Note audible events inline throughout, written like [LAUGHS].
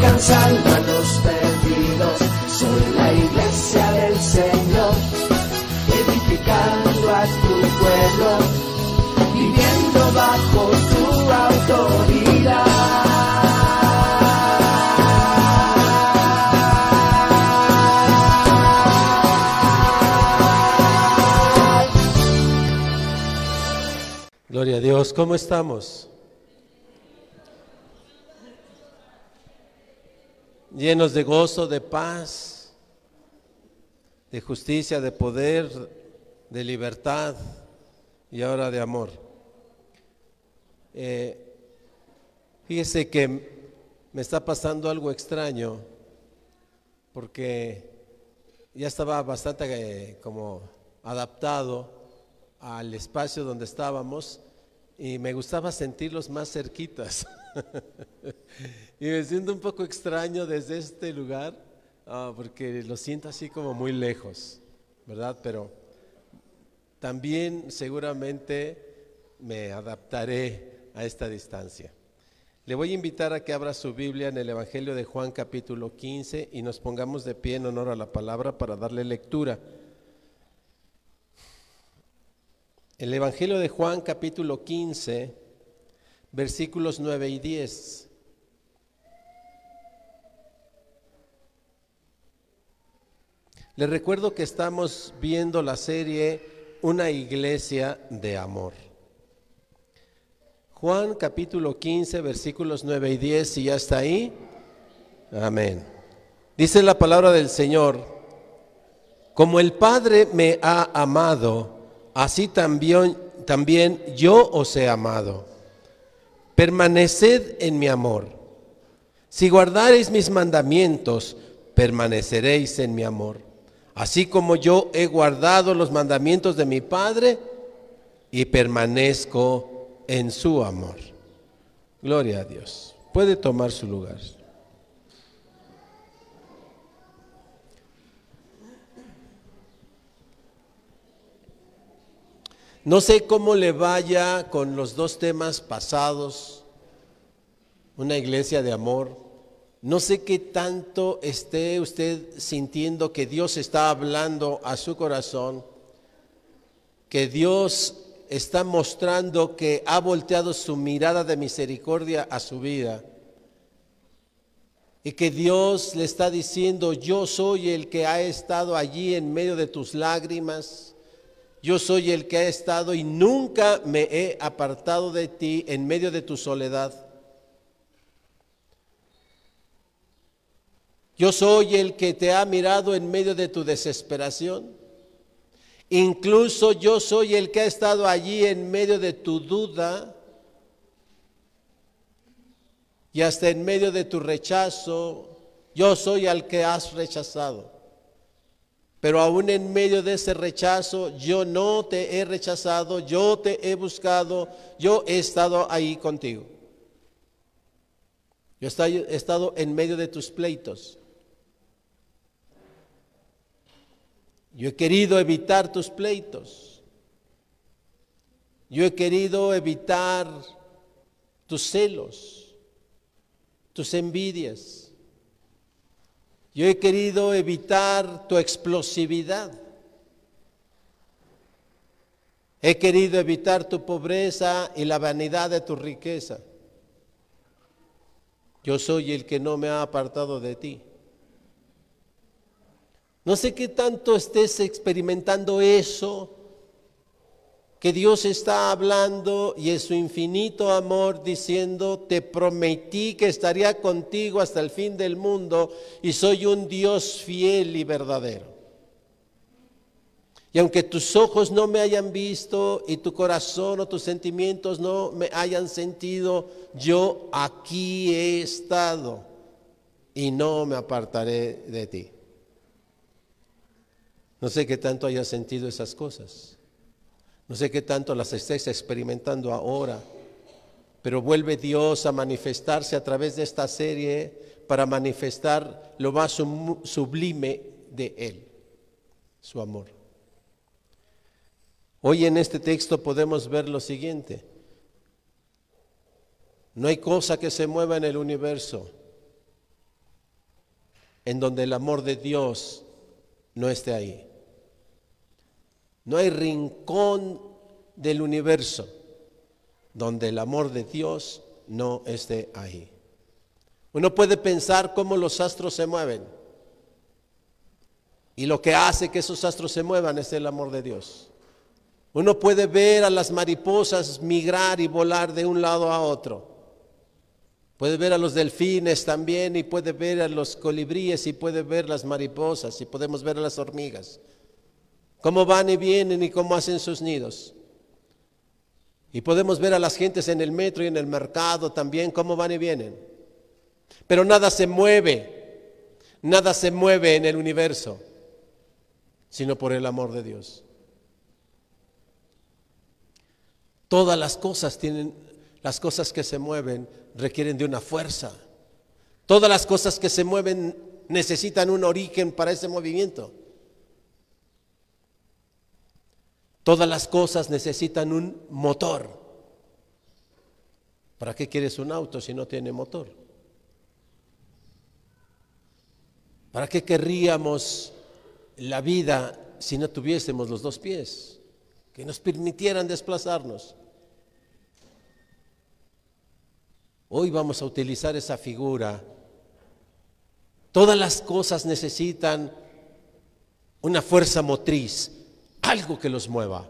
alcanzando a los perdidos. Soy la iglesia del Señor, edificando a tu pueblo, viviendo bajo tu autoridad. Gloria a Dios, ¿cómo estamos? Llenos de gozo, de paz, de justicia, de poder, de libertad y ahora de amor. Eh, fíjese que me está pasando algo extraño porque ya estaba bastante eh, como adaptado al espacio donde estábamos y me gustaba sentirlos más cerquitas. [LAUGHS] [LAUGHS] y me siento un poco extraño desde este lugar ah, porque lo siento así como muy lejos, ¿verdad? Pero también seguramente me adaptaré a esta distancia. Le voy a invitar a que abra su Biblia en el Evangelio de Juan capítulo 15 y nos pongamos de pie en honor a la palabra para darle lectura. El Evangelio de Juan capítulo 15, versículos 9 y 10. Les recuerdo que estamos viendo la serie Una iglesia de amor. Juan capítulo 15, versículos 9 y 10, si ya está ahí. Amén. Dice la palabra del Señor, como el Padre me ha amado, así también, también yo os he amado. Permaneced en mi amor. Si guardareis mis mandamientos, permaneceréis en mi amor. Así como yo he guardado los mandamientos de mi Padre y permanezco en su amor. Gloria a Dios. Puede tomar su lugar. No sé cómo le vaya con los dos temas pasados, una iglesia de amor. No sé qué tanto esté usted sintiendo que Dios está hablando a su corazón, que Dios está mostrando que ha volteado su mirada de misericordia a su vida y que Dios le está diciendo, yo soy el que ha estado allí en medio de tus lágrimas, yo soy el que ha estado y nunca me he apartado de ti en medio de tu soledad. Yo soy el que te ha mirado en medio de tu desesperación. Incluso yo soy el que ha estado allí en medio de tu duda y hasta en medio de tu rechazo. Yo soy el que has rechazado. Pero aún en medio de ese rechazo, yo no te he rechazado, yo te he buscado, yo he estado ahí contigo. Yo he estado en medio de tus pleitos. Yo he querido evitar tus pleitos. Yo he querido evitar tus celos, tus envidias. Yo he querido evitar tu explosividad. He querido evitar tu pobreza y la vanidad de tu riqueza. Yo soy el que no me ha apartado de ti. No sé qué tanto estés experimentando eso, que Dios está hablando y es su infinito amor diciendo, te prometí que estaría contigo hasta el fin del mundo y soy un Dios fiel y verdadero. Y aunque tus ojos no me hayan visto y tu corazón o tus sentimientos no me hayan sentido, yo aquí he estado y no me apartaré de ti. No sé qué tanto hayas sentido esas cosas. No sé qué tanto las estés experimentando ahora. Pero vuelve Dios a manifestarse a través de esta serie para manifestar lo más sublime de Él, su amor. Hoy en este texto podemos ver lo siguiente. No hay cosa que se mueva en el universo en donde el amor de Dios no esté ahí. No hay rincón del universo donde el amor de Dios no esté ahí. Uno puede pensar cómo los astros se mueven. Y lo que hace que esos astros se muevan es el amor de Dios. Uno puede ver a las mariposas migrar y volar de un lado a otro. Puede ver a los delfines también y puede ver a los colibríes y puede ver las mariposas y podemos ver a las hormigas. Cómo van y vienen y cómo hacen sus nidos. Y podemos ver a las gentes en el metro y en el mercado también, cómo van y vienen. Pero nada se mueve, nada se mueve en el universo, sino por el amor de Dios. Todas las cosas tienen, las cosas que se mueven requieren de una fuerza. Todas las cosas que se mueven necesitan un origen para ese movimiento. Todas las cosas necesitan un motor. ¿Para qué quieres un auto si no tiene motor? ¿Para qué querríamos la vida si no tuviésemos los dos pies que nos permitieran desplazarnos? Hoy vamos a utilizar esa figura. Todas las cosas necesitan una fuerza motriz algo que los mueva.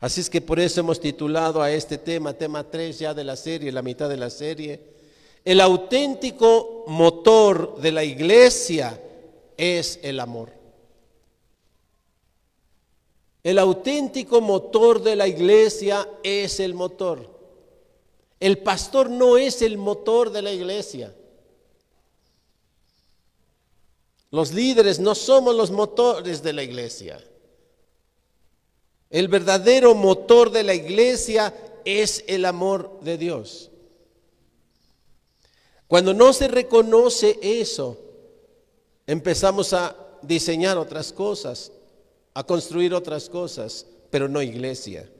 Así es que por eso hemos titulado a este tema, tema 3 ya de la serie, la mitad de la serie, el auténtico motor de la iglesia es el amor. El auténtico motor de la iglesia es el motor. El pastor no es el motor de la iglesia. Los líderes no somos los motores de la iglesia. El verdadero motor de la iglesia es el amor de Dios. Cuando no se reconoce eso, empezamos a diseñar otras cosas, a construir otras cosas, pero no iglesia.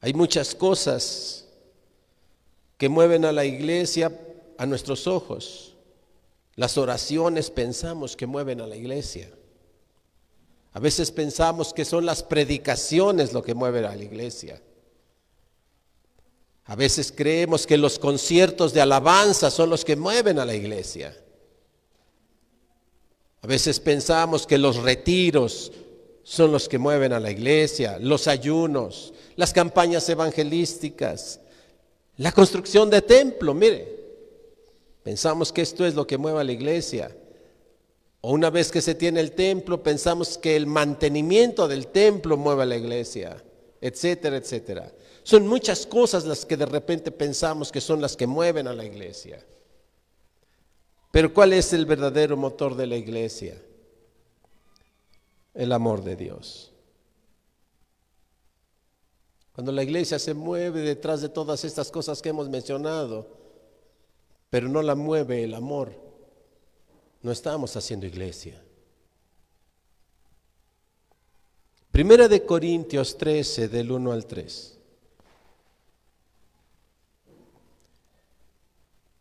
Hay muchas cosas que mueven a la iglesia a nuestros ojos. Las oraciones pensamos que mueven a la iglesia. A veces pensamos que son las predicaciones lo que mueven a la iglesia. A veces creemos que los conciertos de alabanza son los que mueven a la iglesia. A veces pensamos que los retiros son los que mueven a la iglesia, los ayunos, las campañas evangelísticas, la construcción de templo. Mire, Pensamos que esto es lo que mueve a la iglesia. O una vez que se tiene el templo, pensamos que el mantenimiento del templo mueve a la iglesia, etcétera, etcétera. Son muchas cosas las que de repente pensamos que son las que mueven a la iglesia. Pero ¿cuál es el verdadero motor de la iglesia? El amor de Dios. Cuando la iglesia se mueve detrás de todas estas cosas que hemos mencionado, pero no la mueve el amor, no estamos haciendo iglesia. Primera de Corintios 13, del 1 al 3.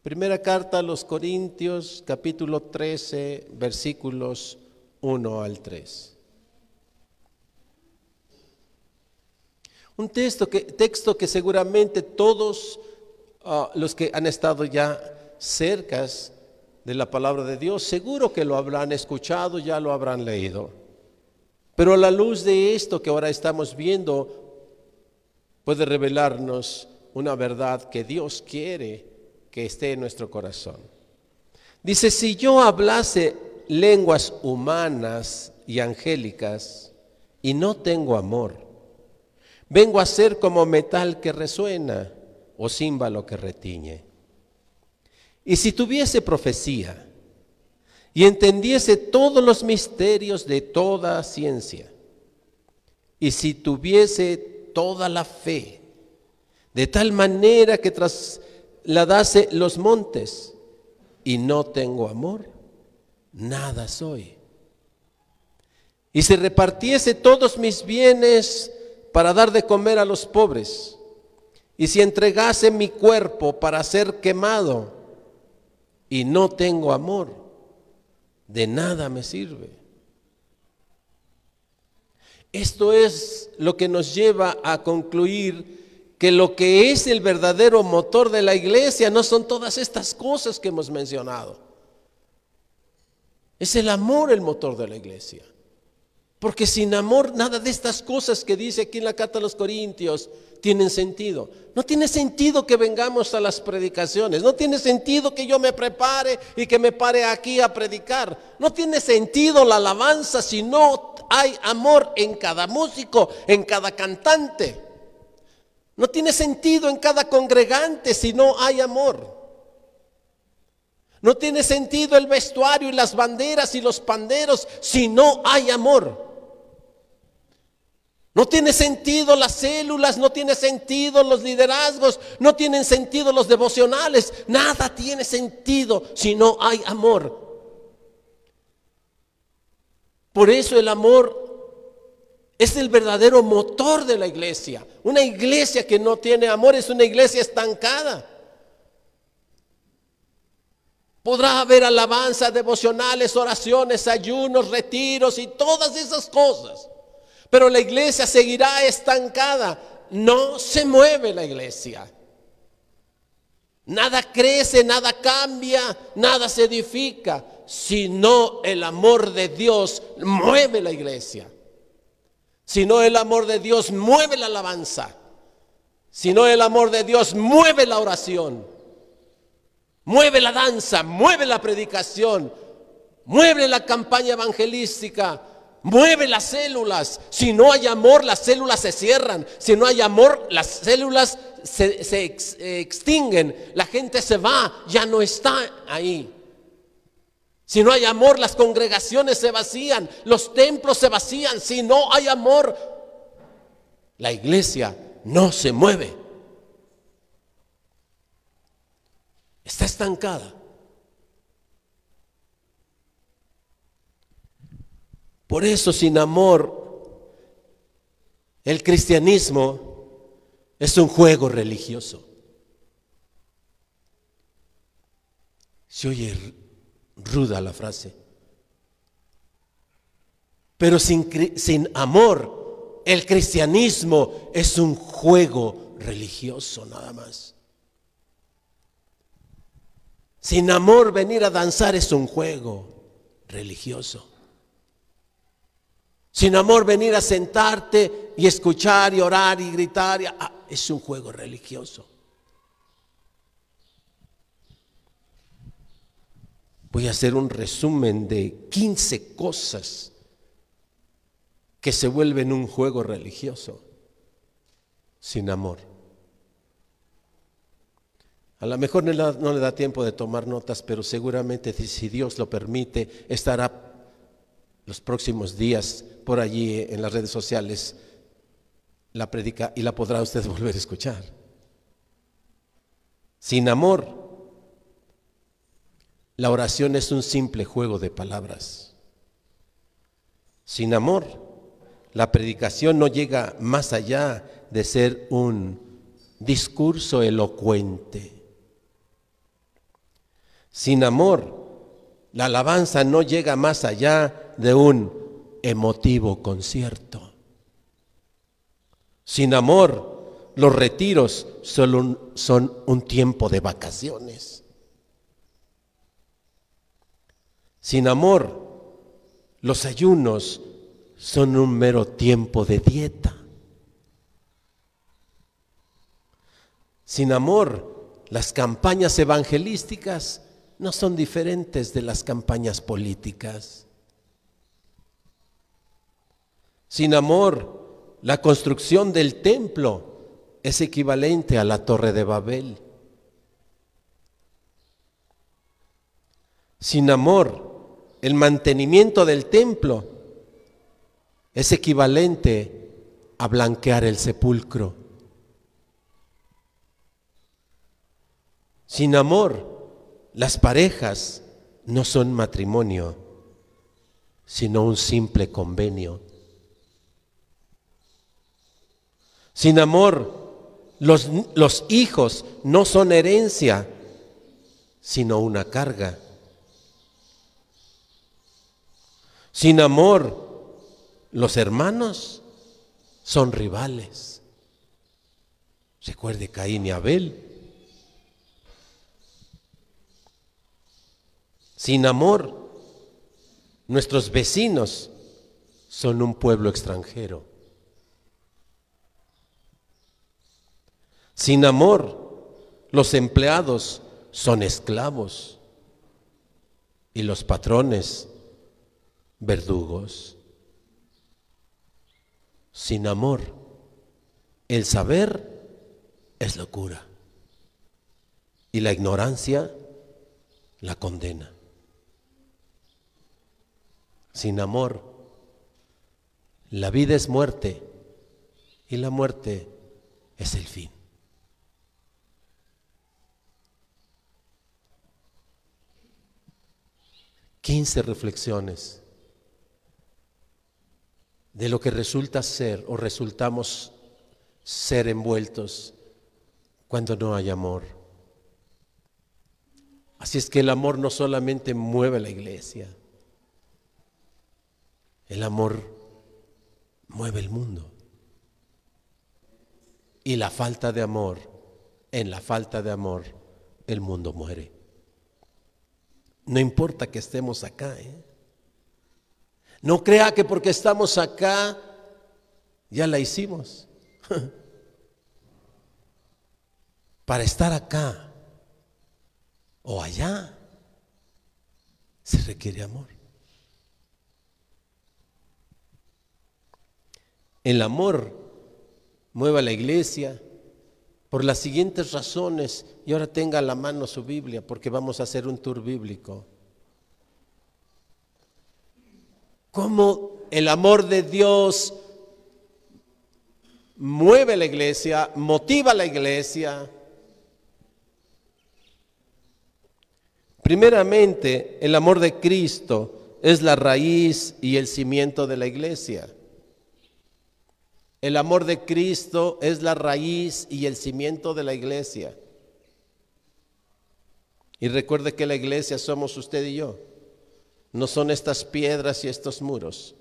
Primera carta a los Corintios, capítulo 13, versículos 1 al 3. Un texto que, texto que seguramente todos ah, los que han estado ya cercas de la palabra de Dios, seguro que lo habrán escuchado, ya lo habrán leído. Pero a la luz de esto que ahora estamos viendo, puede revelarnos una verdad que Dios quiere que esté en nuestro corazón. Dice, si yo hablase lenguas humanas y angélicas y no tengo amor. Vengo a ser como metal que resuena o címbalo que retiñe. Y si tuviese profecía y entendiese todos los misterios de toda ciencia, y si tuviese toda la fe, de tal manera que trasladase los montes, y no tengo amor, nada soy. Y si repartiese todos mis bienes para dar de comer a los pobres, y si entregase mi cuerpo para ser quemado, y no tengo amor, de nada me sirve. Esto es lo que nos lleva a concluir que lo que es el verdadero motor de la iglesia no son todas estas cosas que hemos mencionado. Es el amor el motor de la iglesia. Porque sin amor nada de estas cosas que dice aquí en la carta a los Corintios tienen sentido. No tiene sentido que vengamos a las predicaciones. No tiene sentido que yo me prepare y que me pare aquí a predicar. No tiene sentido la alabanza si no hay amor en cada músico, en cada cantante. No tiene sentido en cada congregante si no hay amor. No tiene sentido el vestuario y las banderas y los panderos si no hay amor. No tiene sentido las células, no tiene sentido los liderazgos, no tienen sentido los devocionales. Nada tiene sentido si no hay amor. Por eso el amor es el verdadero motor de la iglesia. Una iglesia que no tiene amor es una iglesia estancada. Podrá haber alabanza, devocionales, oraciones, ayunos, retiros y todas esas cosas. Pero la iglesia seguirá estancada. No se mueve la iglesia. Nada crece, nada cambia, nada se edifica, sino el amor de Dios mueve la iglesia. Si no el amor de Dios mueve la alabanza. Si no el amor de Dios mueve la oración. Mueve la danza, mueve la predicación, mueve la campaña evangelística, mueve las células. Si no hay amor, las células se cierran. Si no hay amor, las células se, extinguen. La gente se va, ya no está ahí. Si no hay amor, las congregaciones se vacían, los templos se vacían. Si no hay amor, la iglesia no se mueve. Está estancada. Por eso sin amor, el cristianismo es un juego religioso. Se oye ruda la frase. Pero sin, sin amor, el cristianismo es un juego religioso nada más. Sin amor venir a danzar es un juego religioso. Sin amor venir a sentarte y escuchar y orar y gritar ah, es un juego religioso. Voy a hacer un resumen de 15 cosas que se vuelven un juego religioso sin amor. A lo mejor no le da tiempo de tomar notas, pero seguramente si Dios lo permite, estará los próximos días por allí en las redes sociales la predica y la podrá usted [LAUGHS] volver a escuchar. Sin amor, la oración es un simple juego de palabras. Sin amor, la predicación no llega más allá de ser un discurso elocuente. Sin amor, la alabanza no llega más allá de un emotivo concierto. Sin amor, los retiros solo son un tiempo de vacaciones. Sin amor, los ayunos son un mero tiempo de dieta. Sin amor, las campañas evangelísticas no son diferentes de las campañas políticas. Sin amor, la construcción del templo es equivalente a la torre de Babel. Sin amor, el mantenimiento del templo es equivalente a blanquear el sepulcro. Sin amor, las parejas no son matrimonio, sino un simple convenio. Sin amor, los, los, hijos no son herencia, sino una carga. Sin amor, los hermanos son rivales. Recuerde Caín y Abel. Sin amor. Nuestros vecinos son un pueblo extranjero. Sin amor, los empleados son esclavos y los patrones verdugos. Sin amor, el saber es locura y la ignorancia la condena sin amor. La vida es muerte y la muerte es el fin. Quince reflexiones de lo que resulta ser o resultamos ser envueltos cuando no hay amor. Así es que el amor no solamente mueve la iglesia, el amor mueve el mundo. Y la falta de amor, en la falta de amor, el mundo muere. No importa que estemos acá. ¿eh? No crea que porque estamos acá ya la hicimos. [LAUGHS] Para estar acá o allá se requiere amor. El amor mueva la iglesia por las siguientes razones. Y ahora tenga a la mano su Biblia porque vamos a hacer un tour bíblico. Cómo el amor de Dios mueve la iglesia, motiva la iglesia. Primeramente, el amor de Cristo es la raíz y el cimiento de la iglesia. El amor de Cristo es la raíz y el cimiento de la iglesia. Y recuerde que la iglesia somos usted y yo. No son estas piedras y estos muros.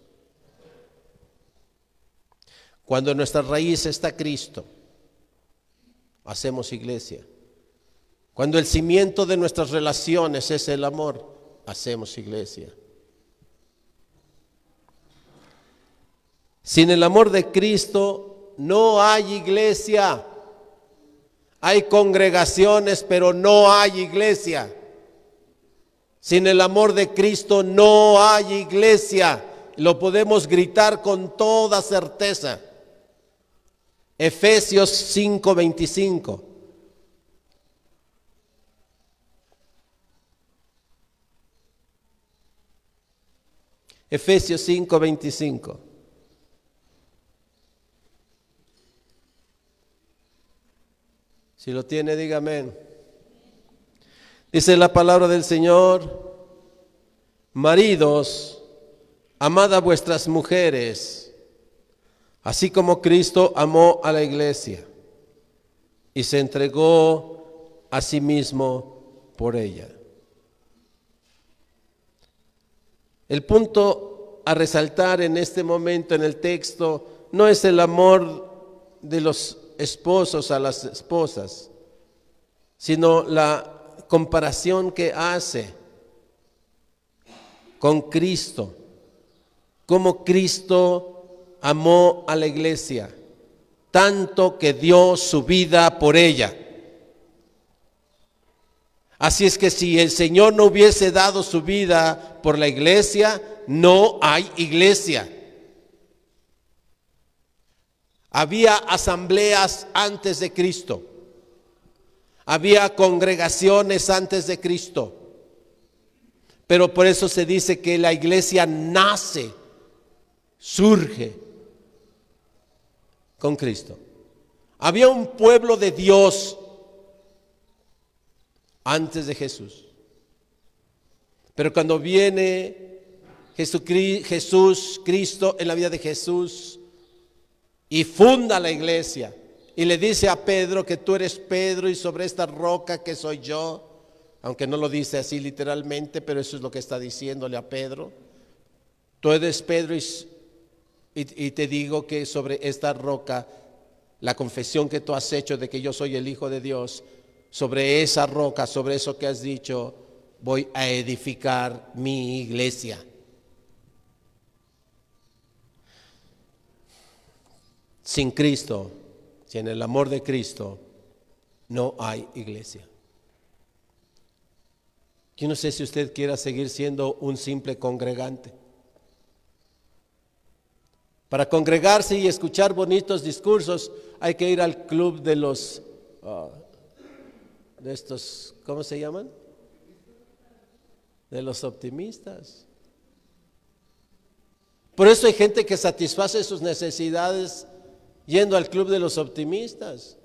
Cuando nuestra raíz está Cristo, hacemos iglesia. Cuando el cimiento de nuestras relaciones es el amor, hacemos iglesia. Sin el amor de Cristo no hay iglesia. Hay congregaciones, pero no hay iglesia. Sin el amor de Cristo no hay iglesia. Lo podemos gritar con toda certeza. Efesios 5:25. Efesios 5:25. Si lo tiene, dígame. Dice la palabra del Señor, maridos, amad a vuestras mujeres, así como Cristo amó a la iglesia y se entregó a sí mismo por ella. El punto a resaltar en este momento en el texto no es el amor de los esposos a las esposas, sino la comparación que hace con Cristo, como Cristo amó a la iglesia, tanto que dio su vida por ella. Así es que si el Señor no hubiese dado su vida por la iglesia, no hay iglesia. Había asambleas antes de Cristo. Había congregaciones antes de Cristo. Pero por eso se dice que la iglesia nace, surge con Cristo. Había un pueblo de Dios antes de Jesús. Pero cuando viene Jesús, Cristo en la vida de Jesús y funda la iglesia y le dice a Pedro que tú eres Pedro y sobre esta roca que soy yo, aunque no lo dice así literalmente, pero eso es lo que está diciéndole a Pedro. Tú eres Pedro y, te digo que sobre esta roca, la confesión que tú has hecho de que yo soy el Hijo de Dios, sobre esa roca, sobre eso que has dicho, voy a edificar mi iglesia. Sin Cristo, sin el amor de Cristo, no hay iglesia. Yo no sé si usted quiera seguir siendo un simple congregante. Para congregarse y escuchar bonitos discursos hay que ir al club de los ah, de estos, ¿cómo se llaman? De los optimistas. Por eso hay gente que satisface sus necesidades yendo al club de los optimistas,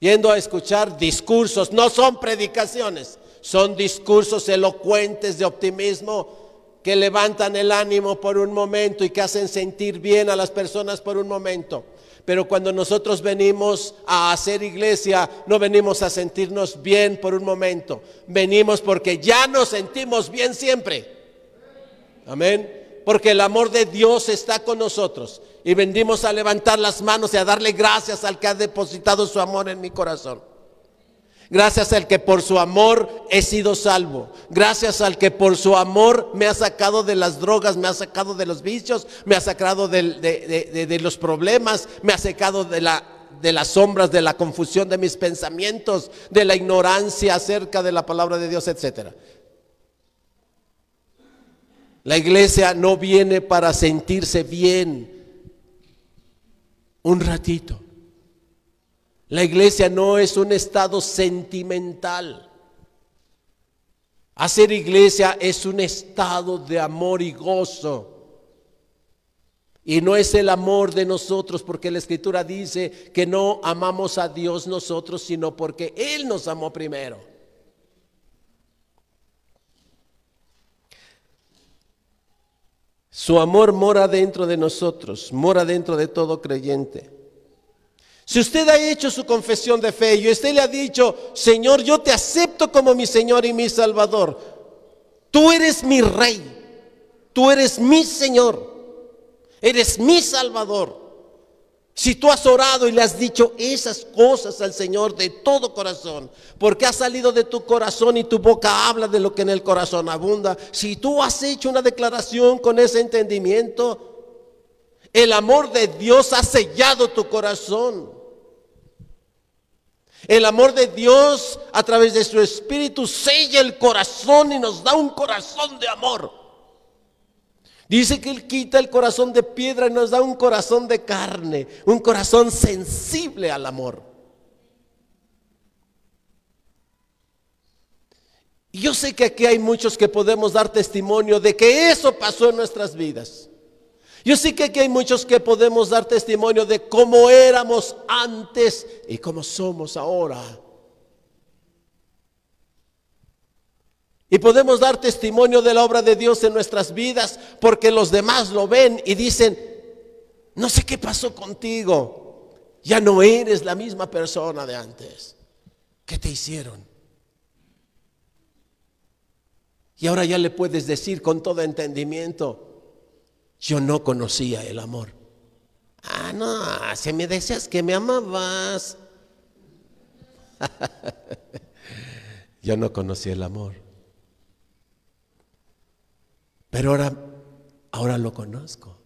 yendo a escuchar discursos, no son predicaciones, son discursos elocuentes de optimismo que levantan el ánimo por un momento y que hacen sentir bien a las personas por un momento. Pero cuando nosotros venimos a hacer iglesia, no venimos a sentirnos bien por un momento. Venimos porque ya nos sentimos bien siempre. Amén. Porque el amor de Dios está con nosotros. Y venimos a levantar las manos y a darle gracias al que ha depositado su amor en mi corazón. Gracias al que por su amor he sido salvo. Gracias al que por su amor me ha sacado de las drogas, me ha sacado de los vicios, me ha sacado de, los problemas, me ha sacado de, de las sombras, de la confusión de mis pensamientos, de la ignorancia acerca de la palabra de Dios, etc. La iglesia no viene para sentirse bien un ratito. La iglesia no es un estado sentimental. Hacer iglesia es un estado de amor y gozo. Y no es el amor de nosotros, porque la escritura dice que no amamos a Dios nosotros, sino porque Él nos amó primero. Su amor mora dentro de nosotros, mora dentro de todo creyente. Si usted ha hecho su confesión de fe y usted le ha dicho, Señor, yo te acepto como mi Señor y mi Salvador, tú eres mi Rey, tú eres mi Señor, eres mi Salvador. Si tú has orado y le has dicho esas cosas al Señor de todo corazón, porque ha salido de tu corazón y tu boca habla de lo que en el corazón abunda, si tú has hecho una declaración con ese entendimiento, el amor de Dios ha sellado tu corazón. El amor de Dios a través de su Espíritu sella el corazón y nos da un corazón de amor. Dice que Él quita el corazón de piedra y nos da un corazón de carne, un corazón sensible al amor. Yo sé que aquí hay muchos que podemos dar testimonio de que eso pasó en nuestras vidas. Yo sé que aquí hay muchos que podemos dar testimonio de cómo éramos antes y cómo somos ahora. Y podemos dar testimonio de la obra de Dios en nuestras vidas porque los demás lo ven y dicen, no sé qué pasó contigo, ya no eres la misma persona de antes. ¿Qué te hicieron? Y ahora ya le puedes decir con todo entendimiento, yo no conocía el amor. Ah, no, si me decías que me amabas. [LAUGHS] yo no conocía el amor. Pero ahora, ahora lo conozco.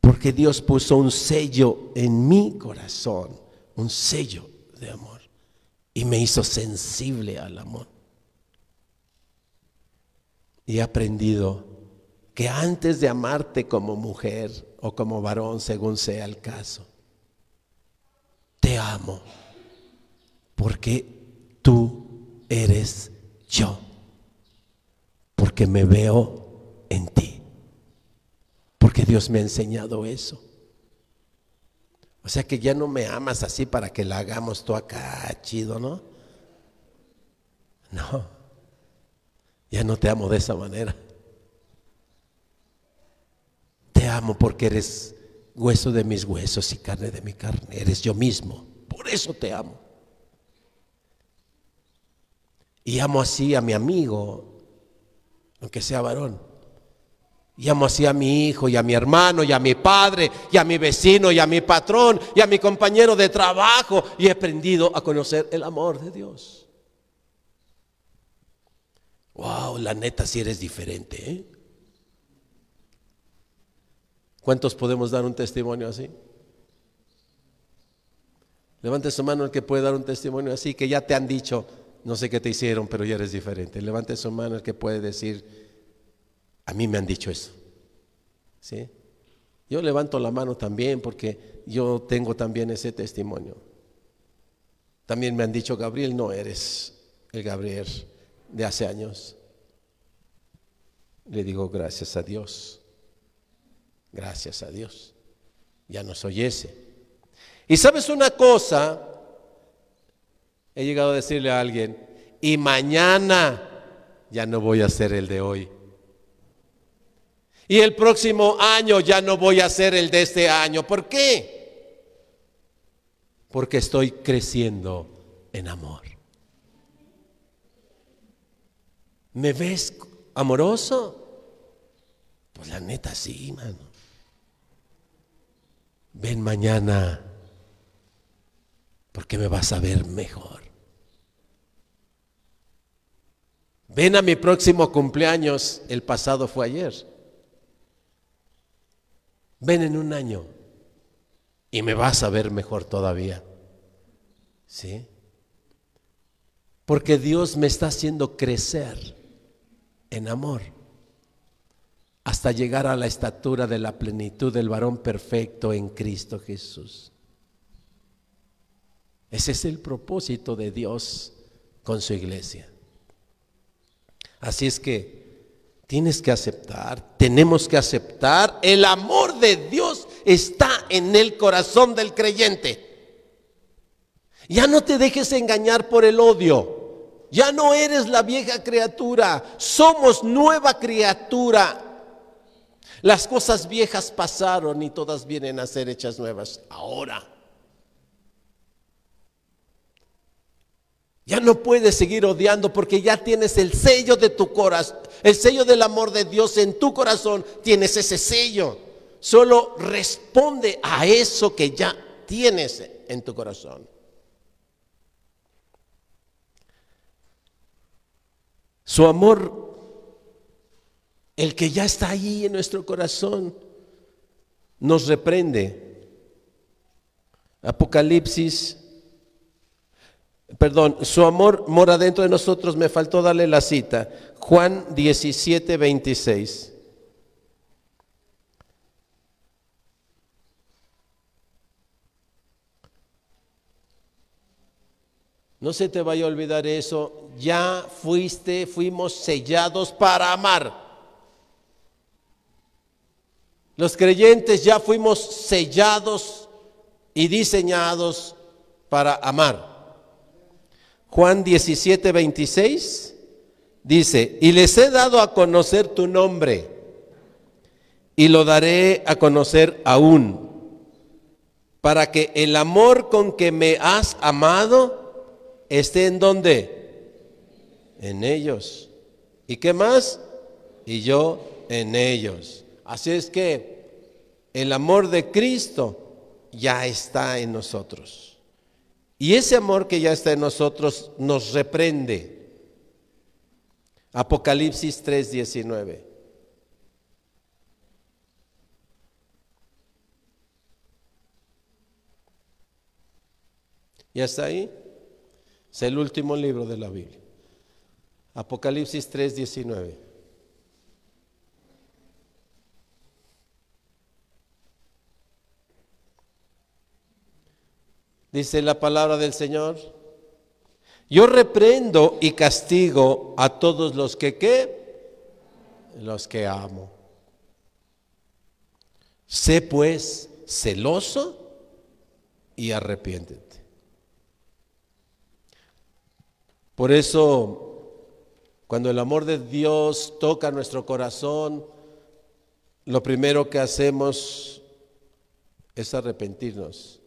Porque Dios puso un sello en mi corazón, un sello de amor. y me hizo sensible al amor. Y he aprendido que antes de amarte como mujer o como varón, según sea el caso, te amo porque tú eres yo, porque me veo en ti, porque Dios me ha enseñado eso. O sea que ya no me amas así para que la hagamos tú acá, chido, ¿no? No, ya no te amo de esa manera. Te amo porque eres hueso de mis huesos y carne de mi carne, eres yo mismo. Por eso te amo. Y amo así a mi amigo, aunque sea varón. Y amo así a mi hijo y a mi hermano y a mi padre y a mi vecino y a mi patrón y a mi compañero de trabajo. Y he aprendido a conocer el amor de Dios. Wow, la neta si eres diferente. ¿eh? ¿Cuántos podemos dar un testimonio así? Levante su mano el que puede dar un testimonio así, que ya te han dicho, no sé qué te hicieron, pero ya eres diferente. Levante su mano el que puede decir, a mí me han dicho eso. ¿Sí? Yo levanto la mano también porque yo tengo también ese testimonio. También me han dicho, Gabriel, no eres el Gabriel de hace años. Le digo, gracias a Dios. Gracias a Dios. Ya no soy ese. Y sabes una cosa, he llegado a decirle a alguien, y mañana ya no voy a ser el de hoy. Y el próximo año ya no voy a ser el de este año. ¿Por qué? Porque estoy creciendo en amor. ¿Me ves amoroso? Pues la neta sí, mano. Ven mañana porque me vas a ver mejor. Ven a mi próximo cumpleaños, el pasado fue ayer. Ven en un año y me vas a ver mejor todavía. ¿Sí? Porque Dios me está haciendo crecer en amor hasta llegar a la estatura de la plenitud del varón perfecto en Cristo Jesús. Ese es el propósito de Dios con su iglesia. Así es que Tienes que aceptar, tenemos que aceptar, el amor de Dios está en el corazón del creyente. Ya no te dejes engañar por el odio. Ya no eres la vieja criatura, somos nueva criatura. Las cosas viejas pasaron y todas vienen a ser hechas nuevas ahora. Ya no puedes seguir odiando porque ya tienes el sello de tu corazón, el sello del amor de Dios en tu corazón. Tienes ese sello. Solo responde a eso que ya tienes en tu corazón. Su amor, el que ya está ahí en nuestro corazón, nos reprende. Apocalipsis perdón, su amor mora dentro de nosotros, me faltó darle la cita, Juan 17, 26. No se te vaya a olvidar eso, ya fuiste, fuimos sellados para amar. Los creyentes ya fuimos sellados y diseñados para amar. Juan 17, 26 dice, y les he dado a conocer tu nombre y lo daré a conocer aún, para que el amor con que me has amado esté en donde? En ellos. ¿Y qué más? Y yo en ellos. Así es que el amor de Cristo ya está en nosotros. Y ese amor que ya está en nosotros nos reprende. Apocalipsis 3:19. ¿Ya está ahí? Es el último libro de la Biblia. Apocalipsis 3:19. Dice la palabra del Señor. Yo reprendo y castigo a todos los que qué? Los que amo. Sé pues celoso y arrepiéntete. Por eso, cuando el amor de Dios toca nuestro corazón, lo primero que hacemos es arrepentirnos.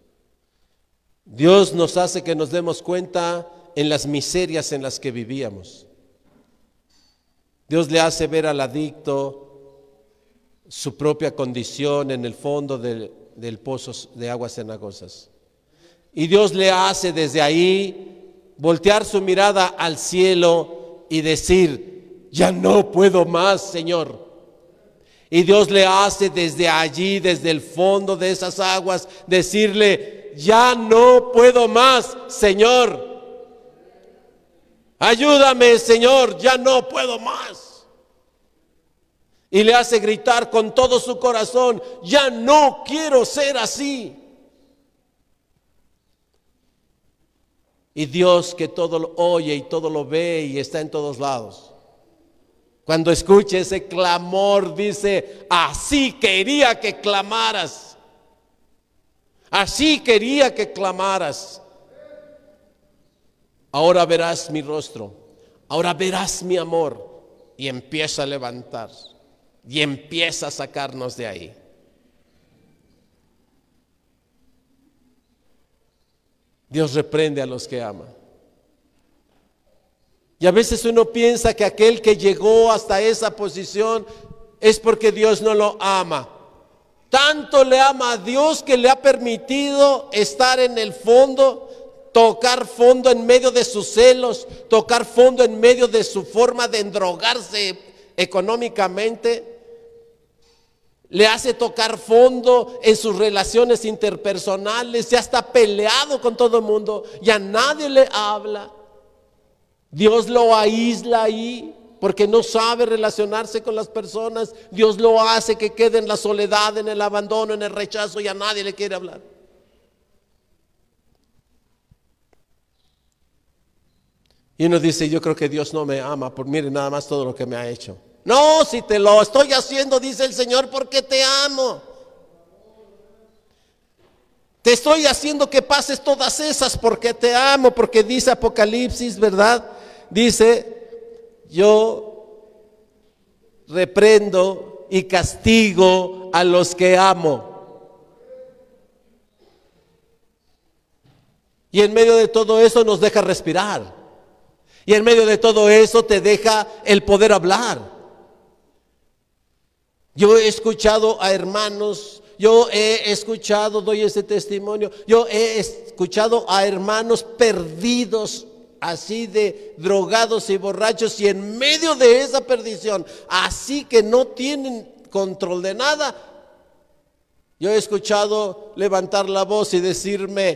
Dios nos hace que nos demos cuenta en las miserias en las que vivíamos. Dios le hace ver al adicto su propia condición en el fondo del, del pozo de aguas cenagosas. Y Dios le hace desde ahí voltear su mirada al cielo y decir, ya no puedo más, Señor. Y Dios le hace desde allí, desde el fondo de esas aguas, decirle, ya no puedo más, Señor. Ayúdame, Señor, ya no puedo más. Y le hace gritar con todo su corazón, ya no quiero ser así. Y Dios que todo lo oye y todo lo ve y está en todos lados. Cuando escuche ese clamor, dice, así quería que clamaras. Así quería que clamaras. Ahora verás mi rostro. Ahora verás mi amor. Y empieza a levantar. Y empieza a sacarnos de ahí. Dios reprende a los que ama. Y a veces uno piensa que aquel que llegó hasta esa posición es porque Dios no lo ama. Tanto le ama a Dios que le ha permitido estar en el fondo, tocar fondo en medio de sus celos, tocar fondo en medio de su forma de endrogarse económicamente le hace tocar fondo en sus relaciones interpersonales, ya está peleado con todo el mundo, ya nadie le habla. Dios lo aísla ahí porque no sabe relacionarse con las personas. Dios lo hace que quede en la soledad, en el abandono, en el rechazo y a nadie le quiere hablar. Y uno dice, yo creo que Dios no me ama, por mire nada más todo lo que me ha hecho. No, si te lo estoy haciendo, dice el Señor, porque te amo. Te estoy haciendo que pases todas esas porque te amo, porque dice Apocalipsis, ¿verdad? Dice, yo reprendo y castigo a los que amo. Y en medio de todo eso nos deja respirar. Y en medio de todo eso te deja el poder hablar. Yo he escuchado a hermanos, yo he escuchado, doy ese testimonio, yo he escuchado a hermanos perdidos, así de drogados y borrachos, y en medio de esa perdición, así que no tienen control de nada, yo he escuchado levantar la voz y decirme,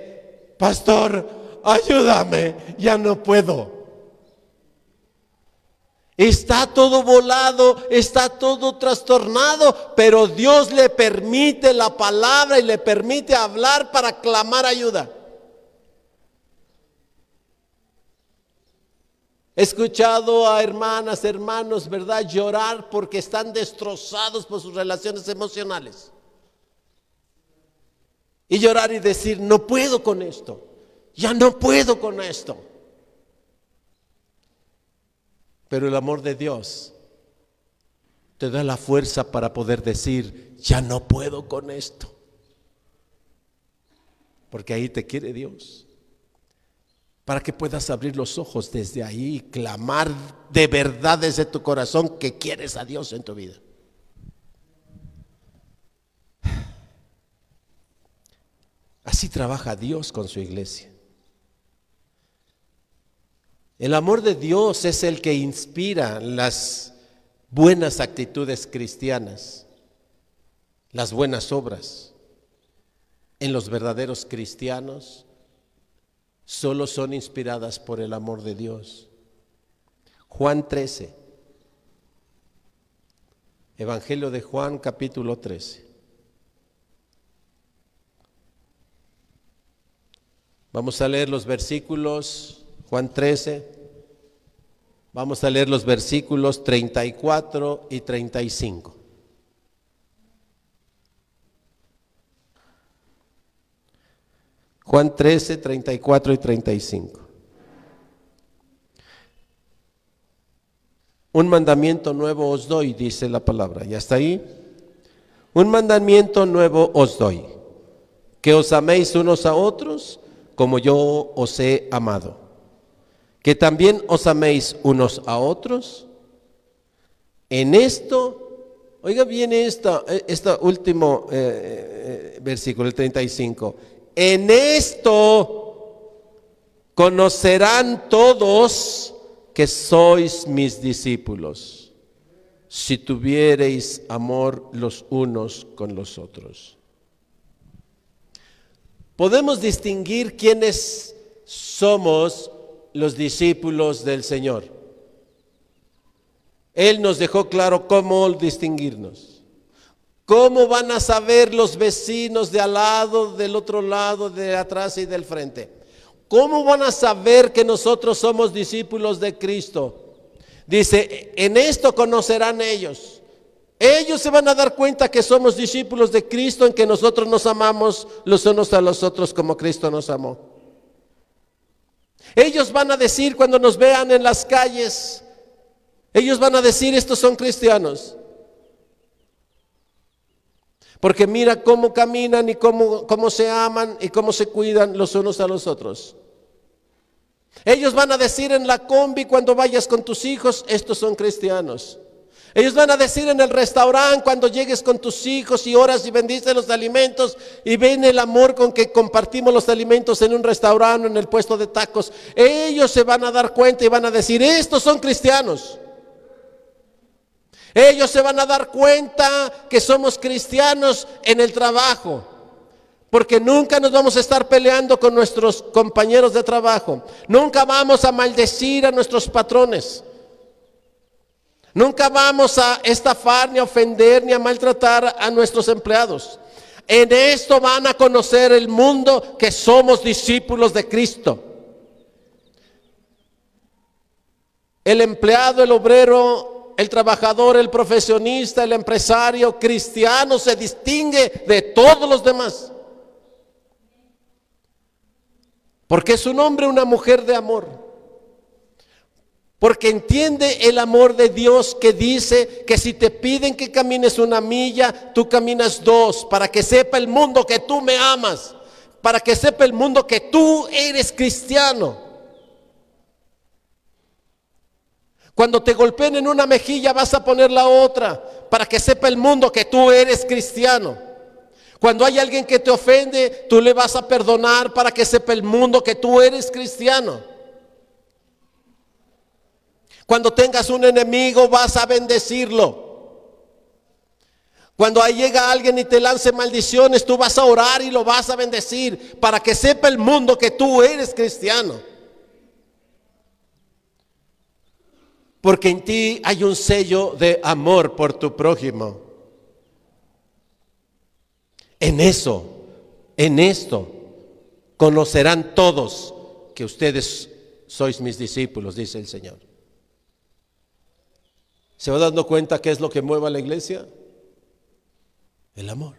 pastor, ayúdame, ya no puedo. Está todo volado, está todo trastornado, pero Dios le permite la palabra y le permite hablar para clamar ayuda. He escuchado a hermanas, hermanos, ¿verdad? Llorar porque están destrozados por sus relaciones emocionales. Y llorar y decir, no puedo con esto, ya no puedo con esto. Pero el amor de Dios te da la fuerza para poder decir, ya no puedo con esto. Porque ahí te quiere Dios. Para que puedas abrir los ojos desde ahí y clamar de verdad desde tu corazón que quieres a Dios en tu vida. Así trabaja Dios con su iglesia. El amor de Dios es el que inspira las buenas actitudes cristianas, las buenas obras en los verdaderos cristianos solo son inspiradas por el amor de Dios. Juan 13. Evangelio de Juan capítulo 13. Vamos a leer los versículos, Juan 13, vamos a leer los versículos 34 y 35. Juan 13, 34 y 35. Un mandamiento nuevo os doy, dice la palabra. ¿Ya está ahí? Un mandamiento nuevo os doy, que os améis unos a otros como yo os he amado. Que también os améis unos a otros. En esto, oiga bien esta, este último eh, eh, versículo, el 35. En esto conocerán todos que sois mis discípulos, si tuviereis amor los unos con los otros podemos distinguir quiénes somos los discípulos del Señor. Él nos dejó claro cómo distinguirnos. ¿Cómo van a saber los vecinos de al lado, del otro lado, de atrás y del frente? ¿Cómo van a saber que nosotros somos discípulos de Cristo? Dice, en esto conocerán ellos ellos se van a dar cuenta que somos discípulos de Cristo, en que nosotros nos amamos los unos a los otros como Cristo nos amó. Ellos van a decir cuando nos vean en las calles, ellos van a decir, estos son cristianos. Porque mira cómo caminan y cómo, cómo se aman y cómo se cuidan los unos a los otros. Ellos van a decir en la combi cuando vayas con tus hijos, estos son cristianos. Ellos van a decir en el restaurante cuando llegues con tus hijos y oras y bendices los alimentos y ven el amor con que compartimos los alimentos en un restaurante, en el puesto de tacos. Ellos se van a dar cuenta y van a decir, estos son cristianos. Ellos se van a dar cuenta que somos cristianos en el trabajo. Porque nunca nos vamos a estar peleando con nuestros compañeros de trabajo. Nunca vamos a maldecir a nuestros patrones. Nunca vamos a estafar, ni a ofender, ni a maltratar a nuestros empleados. En esto van a conocer el mundo que somos discípulos de Cristo. El empleado, el obrero, el trabajador, el profesionista, el empresario cristiano se distingue de todos los demás. Porque es un hombre, una mujer de amor. Porque entiende el amor de Dios que dice que si te piden que camines una milla, tú caminas dos, para que sepa el mundo que tú me amas, para que sepa el mundo que tú eres cristiano. Cuando te golpeen en una mejilla vas a poner la otra, para que sepa el mundo que tú eres cristiano. Cuando hay alguien que te ofende, tú le vas a perdonar para que sepa el mundo que tú eres cristiano. Cuando tengas un enemigo vas a bendecirlo. Cuando ahí llega alguien y te lance maldiciones, tú vas a orar y lo vas a bendecir para que sepa el mundo que tú eres cristiano. Porque en ti hay un sello de amor por tu prójimo. En eso, en esto, conocerán todos que ustedes sois mis discípulos, dice el Señor. ¿Se va dando cuenta qué es lo que mueve a la iglesia? El amor.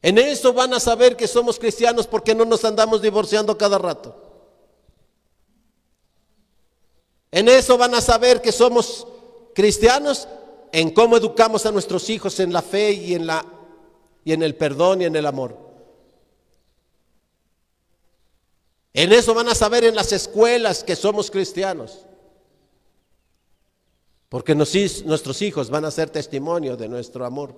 En eso van a saber que somos cristianos porque no nos andamos divorciando cada rato. En eso van a saber que somos cristianos en cómo educamos a nuestros hijos en la fe y en la y en el perdón y en el amor. En eso van a saber en las escuelas que somos cristianos. Porque nuestros hijos van a ser testimonio de nuestro amor.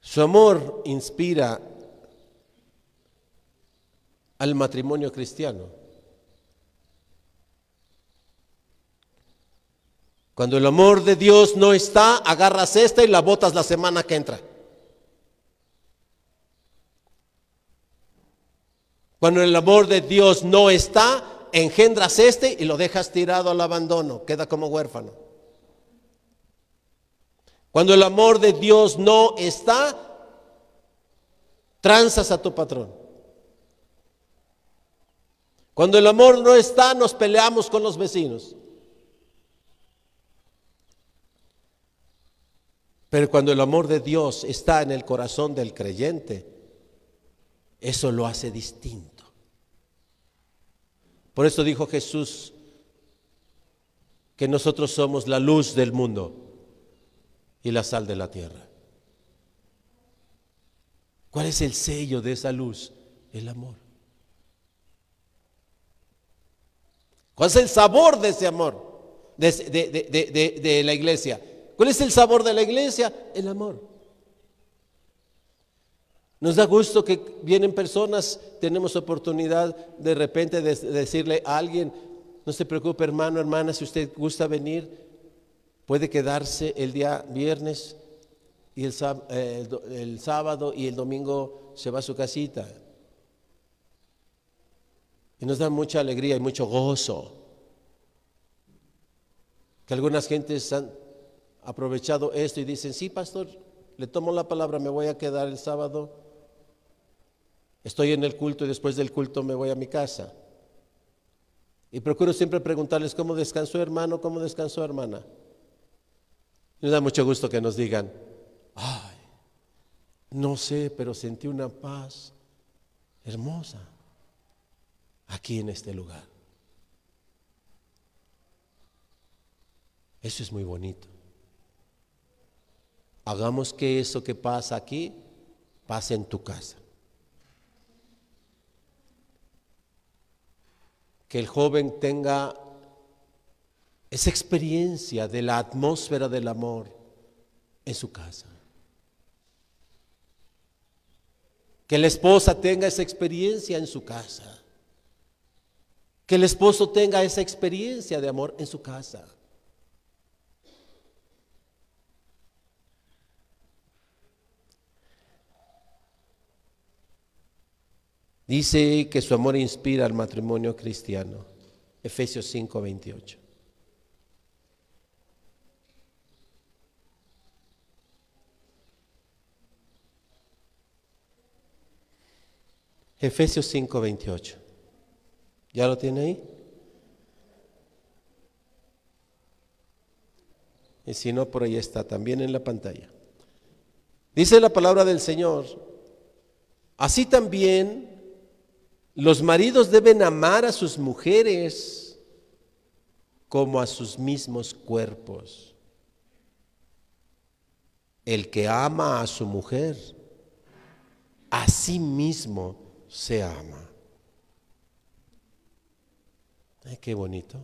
Su amor inspira al matrimonio cristiano. Cuando el amor de Dios no está, agarras esta y la botas la semana que entra. Cuando el amor de Dios no está, engendras este y lo dejas tirado al abandono, queda como huérfano. Cuando el amor de Dios no está, transas a tu patrón. Cuando el amor no está, nos peleamos con los vecinos. Pero cuando el amor de Dios está en el corazón del creyente, eso lo hace distinto. Por eso dijo Jesús que nosotros somos la luz del mundo y la sal de la tierra. ¿Cuál es el sello de esa luz? El amor. ¿Cuál es el sabor de ese amor de, de, de la iglesia? ¿Cuál es el sabor de la iglesia? El amor. Nos da gusto que vienen personas, tenemos oportunidad de repente de decirle a alguien, no se preocupe hermano, hermana, si usted gusta venir, puede quedarse el día viernes y el, eh, el sábado y el domingo se va a su casita. Y nos da mucha alegría y mucho gozo. Que algunas gentes han aprovechado esto y dicen, sí, pastor, le tomo la palabra, me voy a quedar el sábado, estoy en el culto y después del culto me voy a mi casa. Y procuro siempre preguntarles cómo descansó hermano, cómo descansó hermana. Me da mucho gusto que nos digan, ay, no sé, pero sentí una paz hermosa aquí en este lugar. Eso es muy bonito. Hagamos que eso que pasa aquí pase en tu casa. Que el joven tenga esa experiencia de la atmósfera del amor en su casa. Que la esposa tenga esa experiencia en su casa. Que el esposo tenga esa experiencia de amor en su casa. Dice que su amor inspira al matrimonio cristiano. Efesios 5, 28. Efesios 5, 28. ¿Ya lo tiene ahí? Y si no, por ahí está, también en la pantalla. Dice la palabra del Señor, así también los maridos deben amar a sus mujeres como a sus mismos cuerpos. El que ama a su mujer, a sí mismo se ama. Ay, qué bonito.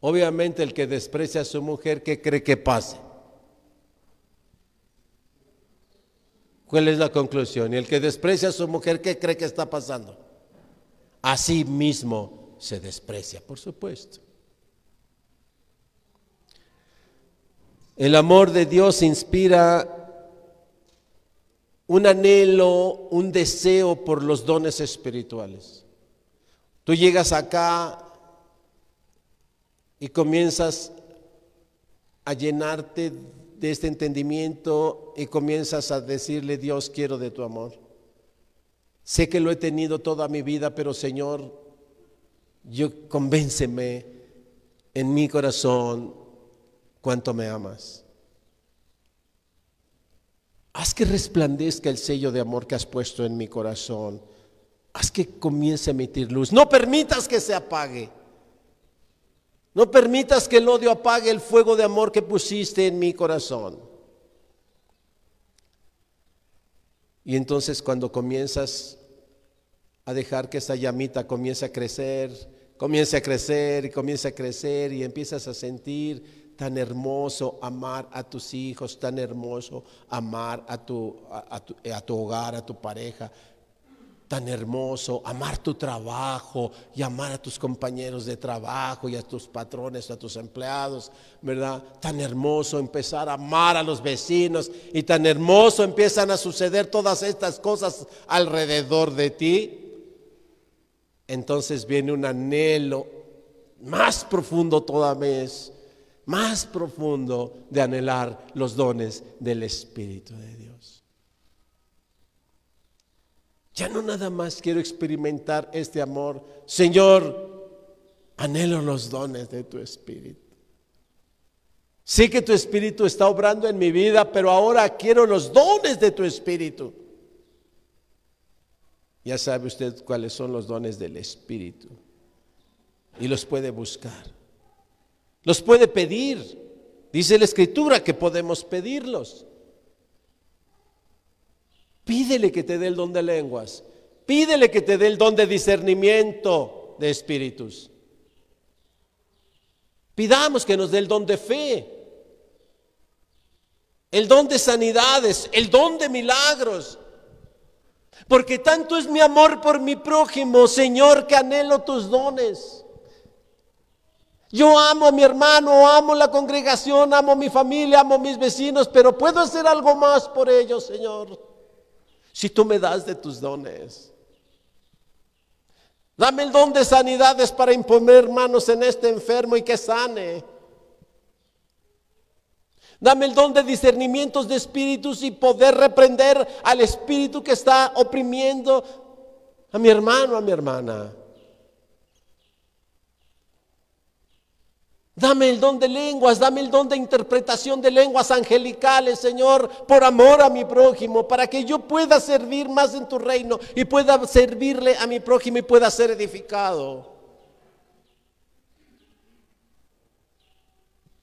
Obviamente el que desprecia a su mujer, ¿qué cree que pase? ¿Cuál es la conclusión? Y el que desprecia a su mujer, ¿qué cree que está pasando? Así mismo se desprecia, por supuesto. El amor de Dios inspira un anhelo, un deseo por los dones espirituales. Tú llegas acá y comienzas a llenarte de este entendimiento y comienzas a decirle, Dios, quiero de tu amor. Sé que lo he tenido toda mi vida, pero Señor, yo convénceme en mi corazón cuánto me amas. Haz que resplandezca el sello de amor que has puesto en mi corazón. Haz que comience a emitir luz. No permitas que se apague. No permitas que el odio apague el fuego de amor que pusiste en mi corazón. Y entonces cuando comienzas a dejar que esa llamita comience a crecer, comience a crecer y comience a crecer y empiezas a sentir tan hermoso amar a tus hijos, tan hermoso amar a tu, a, tu, a tu hogar, a tu pareja, tan hermoso amar tu trabajo y amar a tus compañeros de trabajo y a tus patrones, a tus empleados, ¿verdad? Tan hermoso empezar a amar a los vecinos y tan hermoso empiezan a suceder todas estas cosas alrededor de ti. Entonces viene un anhelo más profundo toda vez, más profundo de anhelar los dones del Espíritu de Dios. Ya no nada más quiero experimentar este amor. Señor, anhelo los dones de tu Espíritu. Sé que tu Espíritu está obrando en mi vida, pero ahora quiero los dones de tu Espíritu. Ya sabe usted cuáles son los dones del Espíritu. Y los puede buscar. Los puede pedir. Dice la Escritura que podemos pedirlos. Pídele que te dé el don de lenguas. Pídele que te dé el don de discernimiento de espíritus. Pidamos que nos dé el don de fe, el don de sanidades, el don de milagros. Porque tanto es mi amor por mi prójimo, Señor, que anhelo tus dones. Yo amo a mi hermano, amo la congregación, amo a mi familia, amo a mis vecinos, pero puedo hacer algo más por ellos, Señor si tú me das de tus dones. Dame el don de sanidades para imponer manos en este enfermo y que sane. Dame el don de discernimientos de espíritus y poder reprender al espíritu que está oprimiendo a mi hermano, a mi hermana. Dame el don de lenguas, dame el don de interpretación de lenguas angelicales, Señor, por amor a mi prójimo, para que yo pueda servir más en tu reino y pueda servirle a mi prójimo y pueda ser edificado.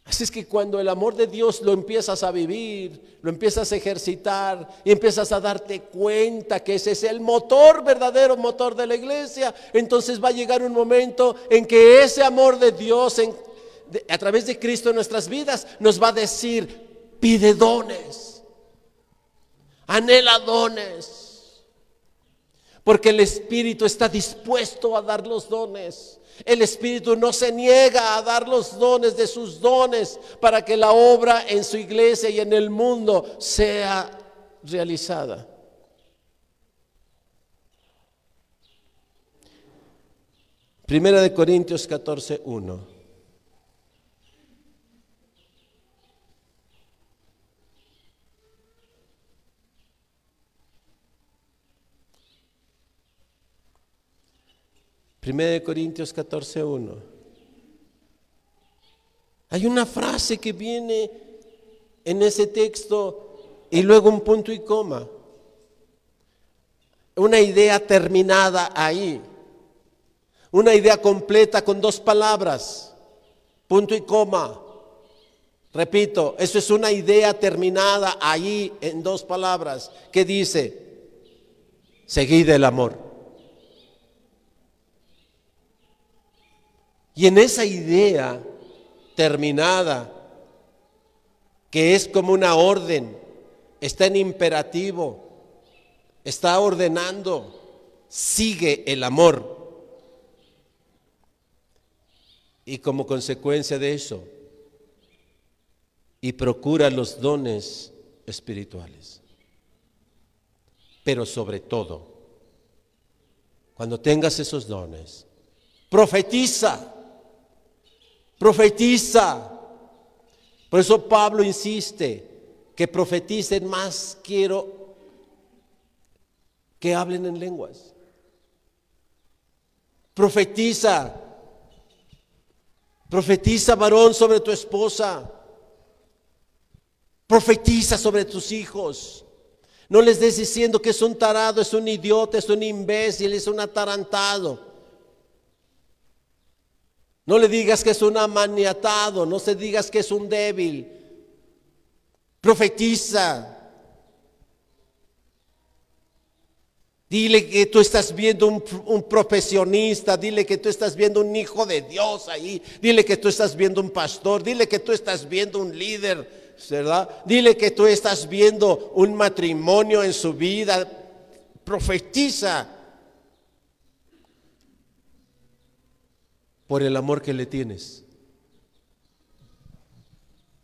Así es que cuando el amor de Dios lo empiezas a vivir, lo empiezas a ejercitar y empiezas a darte cuenta que ese es el motor, verdadero motor de la iglesia, entonces va a llegar un momento en que ese amor de Dios en, a través de Cristo en nuestras vidas, nos va a decir, pide dones, anhela dones, porque el Espíritu está dispuesto a dar los dones. El Espíritu no se niega a dar los dones de sus dones para que la obra en su iglesia y en el mundo sea realizada. Primera de Corintios 14, 1. De Corintios 14, 1. Hay una frase que viene en ese texto y luego un punto y coma. Una idea terminada ahí. Una idea completa con dos palabras. Punto y coma. Repito, eso es una idea terminada ahí en dos palabras que dice, seguid el amor. Y en esa idea terminada, que es como una orden, está en imperativo, está ordenando, sigue el amor. Y como consecuencia de eso, y procura los dones espirituales. Pero sobre todo, cuando tengas esos dones, profetiza Profetiza. Por eso Pablo insiste que profeticen más, quiero que hablen en lenguas. Profetiza. Profetiza, varón, sobre tu esposa. Profetiza sobre tus hijos. No les des diciendo que es un tarado, es un idiota, es un imbécil, es un atarantado. No le digas que es un amaniatado, no se digas que es un débil. Profetiza. Dile que tú estás viendo un, un, profesionista, dile que tú estás viendo un hijo de Dios ahí, dile que tú estás viendo un pastor, dile que tú estás viendo un líder, ¿verdad? Dile que tú estás viendo un matrimonio en su vida. Profetiza por el amor que le tienes.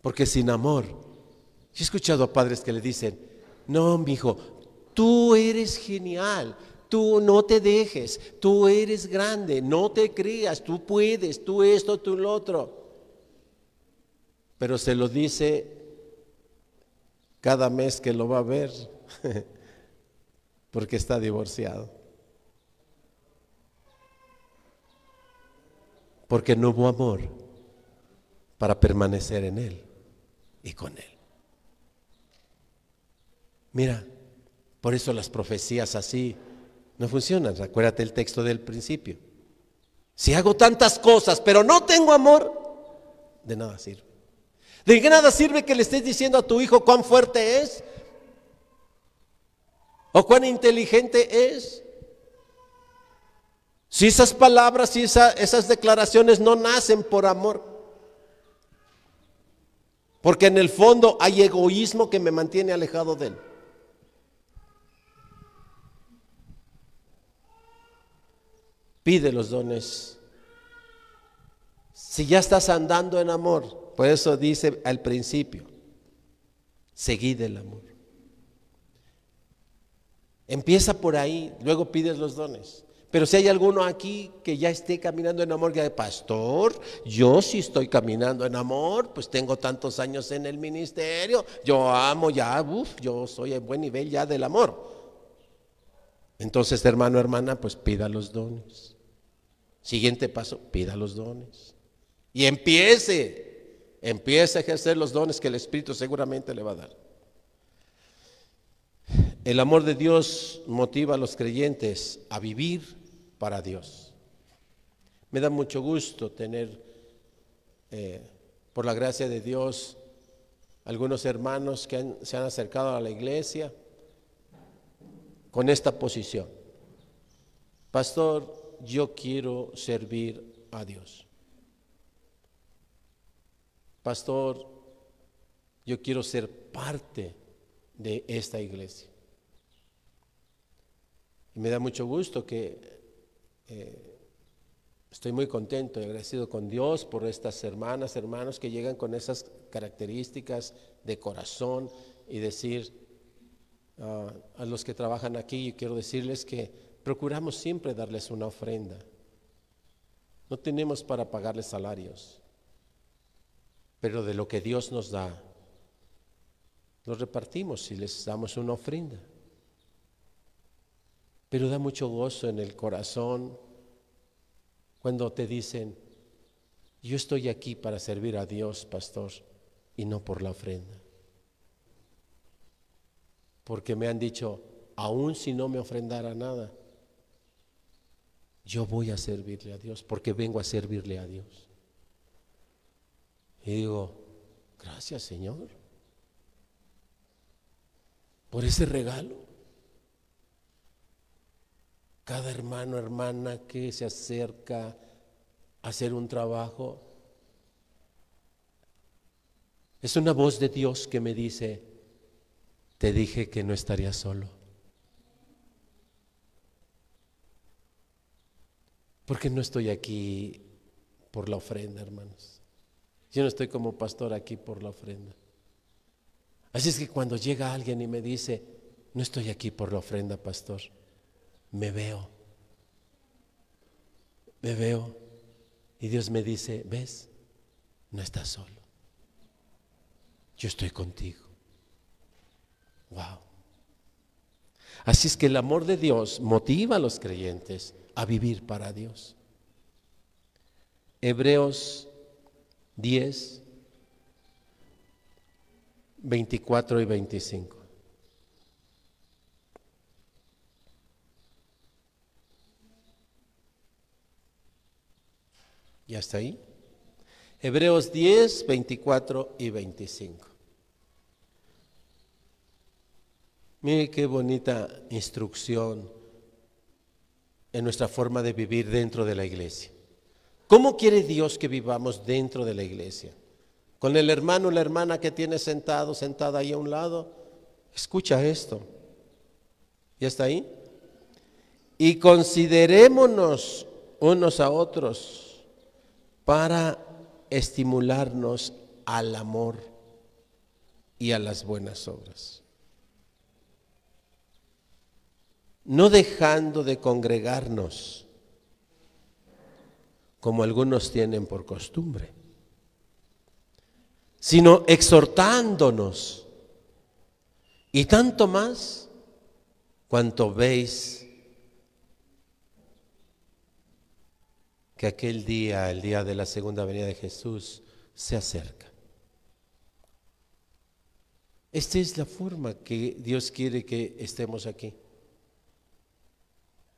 Porque sin amor, yo he escuchado a padres que le dicen, no, mi hijo, tú eres genial, tú no te dejes, tú eres grande, no te creas, tú puedes, tú esto, tú lo otro. Pero se lo dice cada mes que lo va a ver, [LAUGHS] porque está divorciado. Porque no hubo amor para permanecer en él y con Él. Mira, por eso las profecías así no funcionan. Acuérdate el texto del principio. Si hago tantas cosas, pero no tengo amor, de nada sirve. ¿De nada sirve que le estés diciendo a tu hijo cuán fuerte es? ¿O cuán inteligente es? Si esas palabras y esas declaraciones no nacen por amor. Porque en el fondo hay egoísmo que me mantiene alejado de Él. Pide los dones. Si ya estás andando en amor, por eso dice al principio, seguid el amor. Empieza por ahí, luego pides los dones. Pero si hay alguno aquí que ya esté caminando en amor, que de pastor, yo sí estoy caminando en amor, pues tengo tantos años en el ministerio, yo amo ya, uff, yo soy en buen nivel ya del amor. Entonces, hermano, hermana, pues pida los dones. Siguiente paso, pida los dones. Y empiece, empiece a ejercer los dones que el Espíritu seguramente le va a dar. El amor de Dios motiva a los creyentes a vivir para Dios. Me da mucho gusto tener, eh, por la gracia de Dios, algunos hermanos que se han acercado a la iglesia con esta posición. Pastor, yo quiero servir a Dios. Pastor, yo quiero ser parte de esta iglesia. Y me da mucho gusto que eh, estoy muy contento y agradecido con Dios por estas hermanas, hermanos que llegan con esas características de corazón y decir ah, a los que trabajan aquí, quiero decirles que procuramos siempre darles una ofrenda. No tenemos para pagarles salarios, pero de lo que Dios nos da, nos repartimos y les damos una ofrenda pero da mucho gozo en el corazón cuando te dicen, yo estoy aquí para servir a Dios, pastor, y no por la ofrenda. Porque me han dicho, aun si no me ofrendara nada, yo voy a servirle a Dios, porque vengo a servirle a Dios. Y digo, gracias Señor por ese regalo cada hermano, hermana que se acerca a hacer un trabajo, es una voz de Dios que me dice, te dije que no estaría solo. Porque no estoy aquí por la ofrenda, hermanos. Yo no estoy como pastor aquí por la ofrenda. Así es que cuando llega alguien y me dice, no estoy aquí por la ofrenda, pastor me veo. Me veo. Y Dios me dice, ves, no estás solo. Yo estoy contigo. Wow. Así es que el amor de Dios motiva a los creyentes a vivir para Dios. Hebreos 10, 24 y 25. ¿Y hasta ahí? Hebreos 10, 24 y 25. Mire qué bonita instrucción en nuestra forma de vivir dentro de la iglesia. ¿Cómo quiere Dios que vivamos dentro de la iglesia? Con el hermano o la hermana que tiene sentado, sentada ahí a un lado. Escucha esto. ¿Y hasta ahí? Y considerémonos unos a otros para estimularnos al amor y a las buenas obras. No dejando de congregarnos como algunos tienen por costumbre, sino exhortándonos y tanto más cuanto veis que aquel día, el día de la segunda venida de Jesús, se acerca. Esta es la forma que Dios quiere que estemos aquí.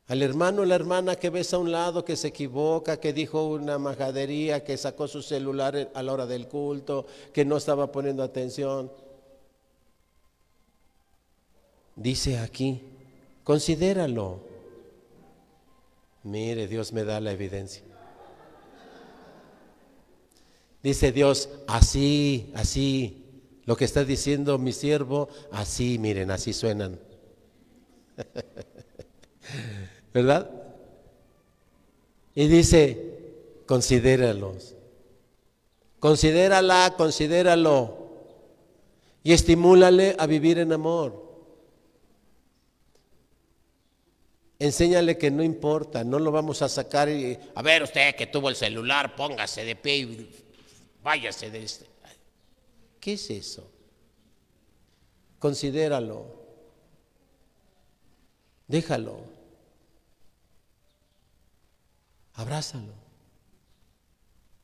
Al hermano o la hermana que ves a un lado, que se equivoca, que dijo una majadería, que sacó su celular a la hora del culto, que no estaba poniendo atención. Dice aquí, considéralo. Mire, Dios me da la evidencia. Dice Dios, así, así, lo que está diciendo mi siervo, así, miren, así suenan. [LAUGHS] ¿Verdad? Y dice, considéralos. Considérala, considéralo. Y estimúlale a vivir en amor. Enséñale que no importa, no lo vamos a sacar y, a ver usted que tuvo el celular, póngase de pie y váyase de este. ¿Qué es eso? Considéralo. Déjalo. Abrázalo.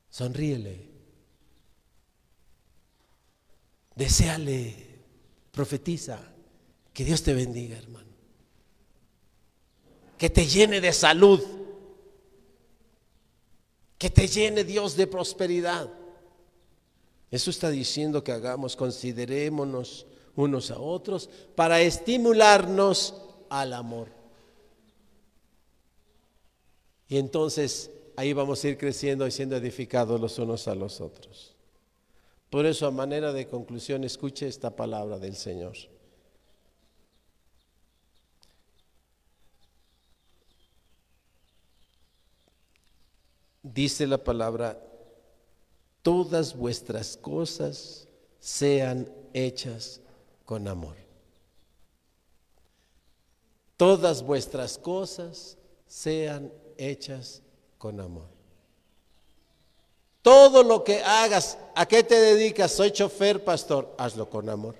Sonríele. Deseale. Profetiza. Que Dios te bendiga, hermano. Que te llene de salud. Que te llene Dios de prosperidad. Eso está diciendo que hagamos, considerémonos unos a otros para estimularnos al amor. Y entonces ahí vamos a ir creciendo y siendo edificados los unos a los otros. Por eso, a manera de conclusión, escuche esta palabra del Señor. Dice la palabra, todas vuestras cosas sean hechas con amor. Todas vuestras cosas sean hechas con amor. Todo lo que hagas, ¿a qué te dedicas? Soy chofer, pastor, hazlo con amor.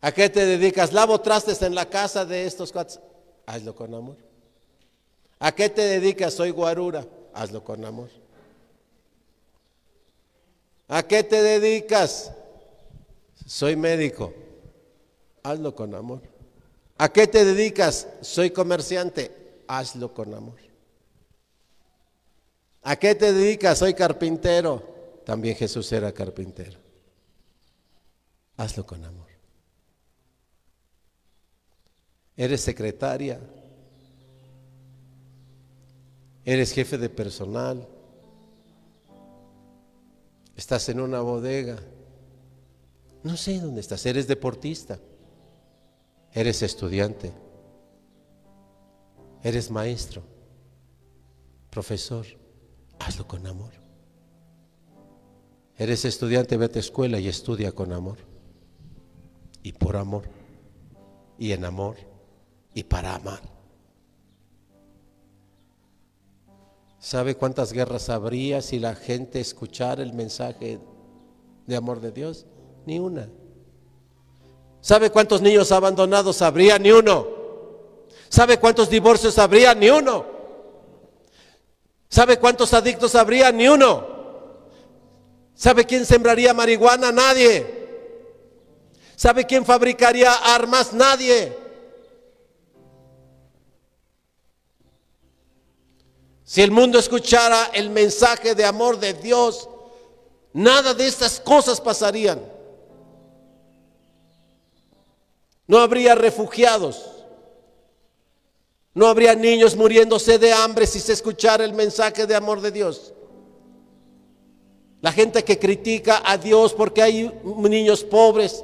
¿A qué te dedicas? Lavo trastes en la casa de estos cuates, hazlo con amor. ¿A qué te dedicas? Soy guarura, hazlo con amor. ¿A qué te dedicas? Soy médico. Hazlo con amor. ¿A qué te dedicas? Soy comerciante. Hazlo con amor. ¿A qué te dedicas? Soy carpintero. También Jesús era carpintero. Hazlo con amor. Eres secretaria. Eres jefe de personal. Estás en una bodega. No sé dónde estás. Eres deportista. Eres estudiante. Eres maestro. Profesor. Hazlo con amor. Eres estudiante, vete a escuela y estudia con amor. Y por amor. Y en amor. Y para amar. ¿Sabe cuántas guerras habría si la gente escuchara el mensaje de amor de Dios? Ni una. ¿Sabe cuántos niños abandonados habría? Ni uno. ¿Sabe cuántos divorcios habría? Ni uno. ¿Sabe cuántos adictos habría? Ni uno. ¿Sabe quién sembraría marihuana? Nadie. ¿Sabe quién fabricaría armas? Nadie. Si el mundo escuchara el mensaje de amor de Dios, nada de estas cosas pasarían. No habría refugiados. No habría niños muriéndose de hambre si se escuchara el mensaje de amor de Dios. La gente que critica a Dios porque hay niños pobres,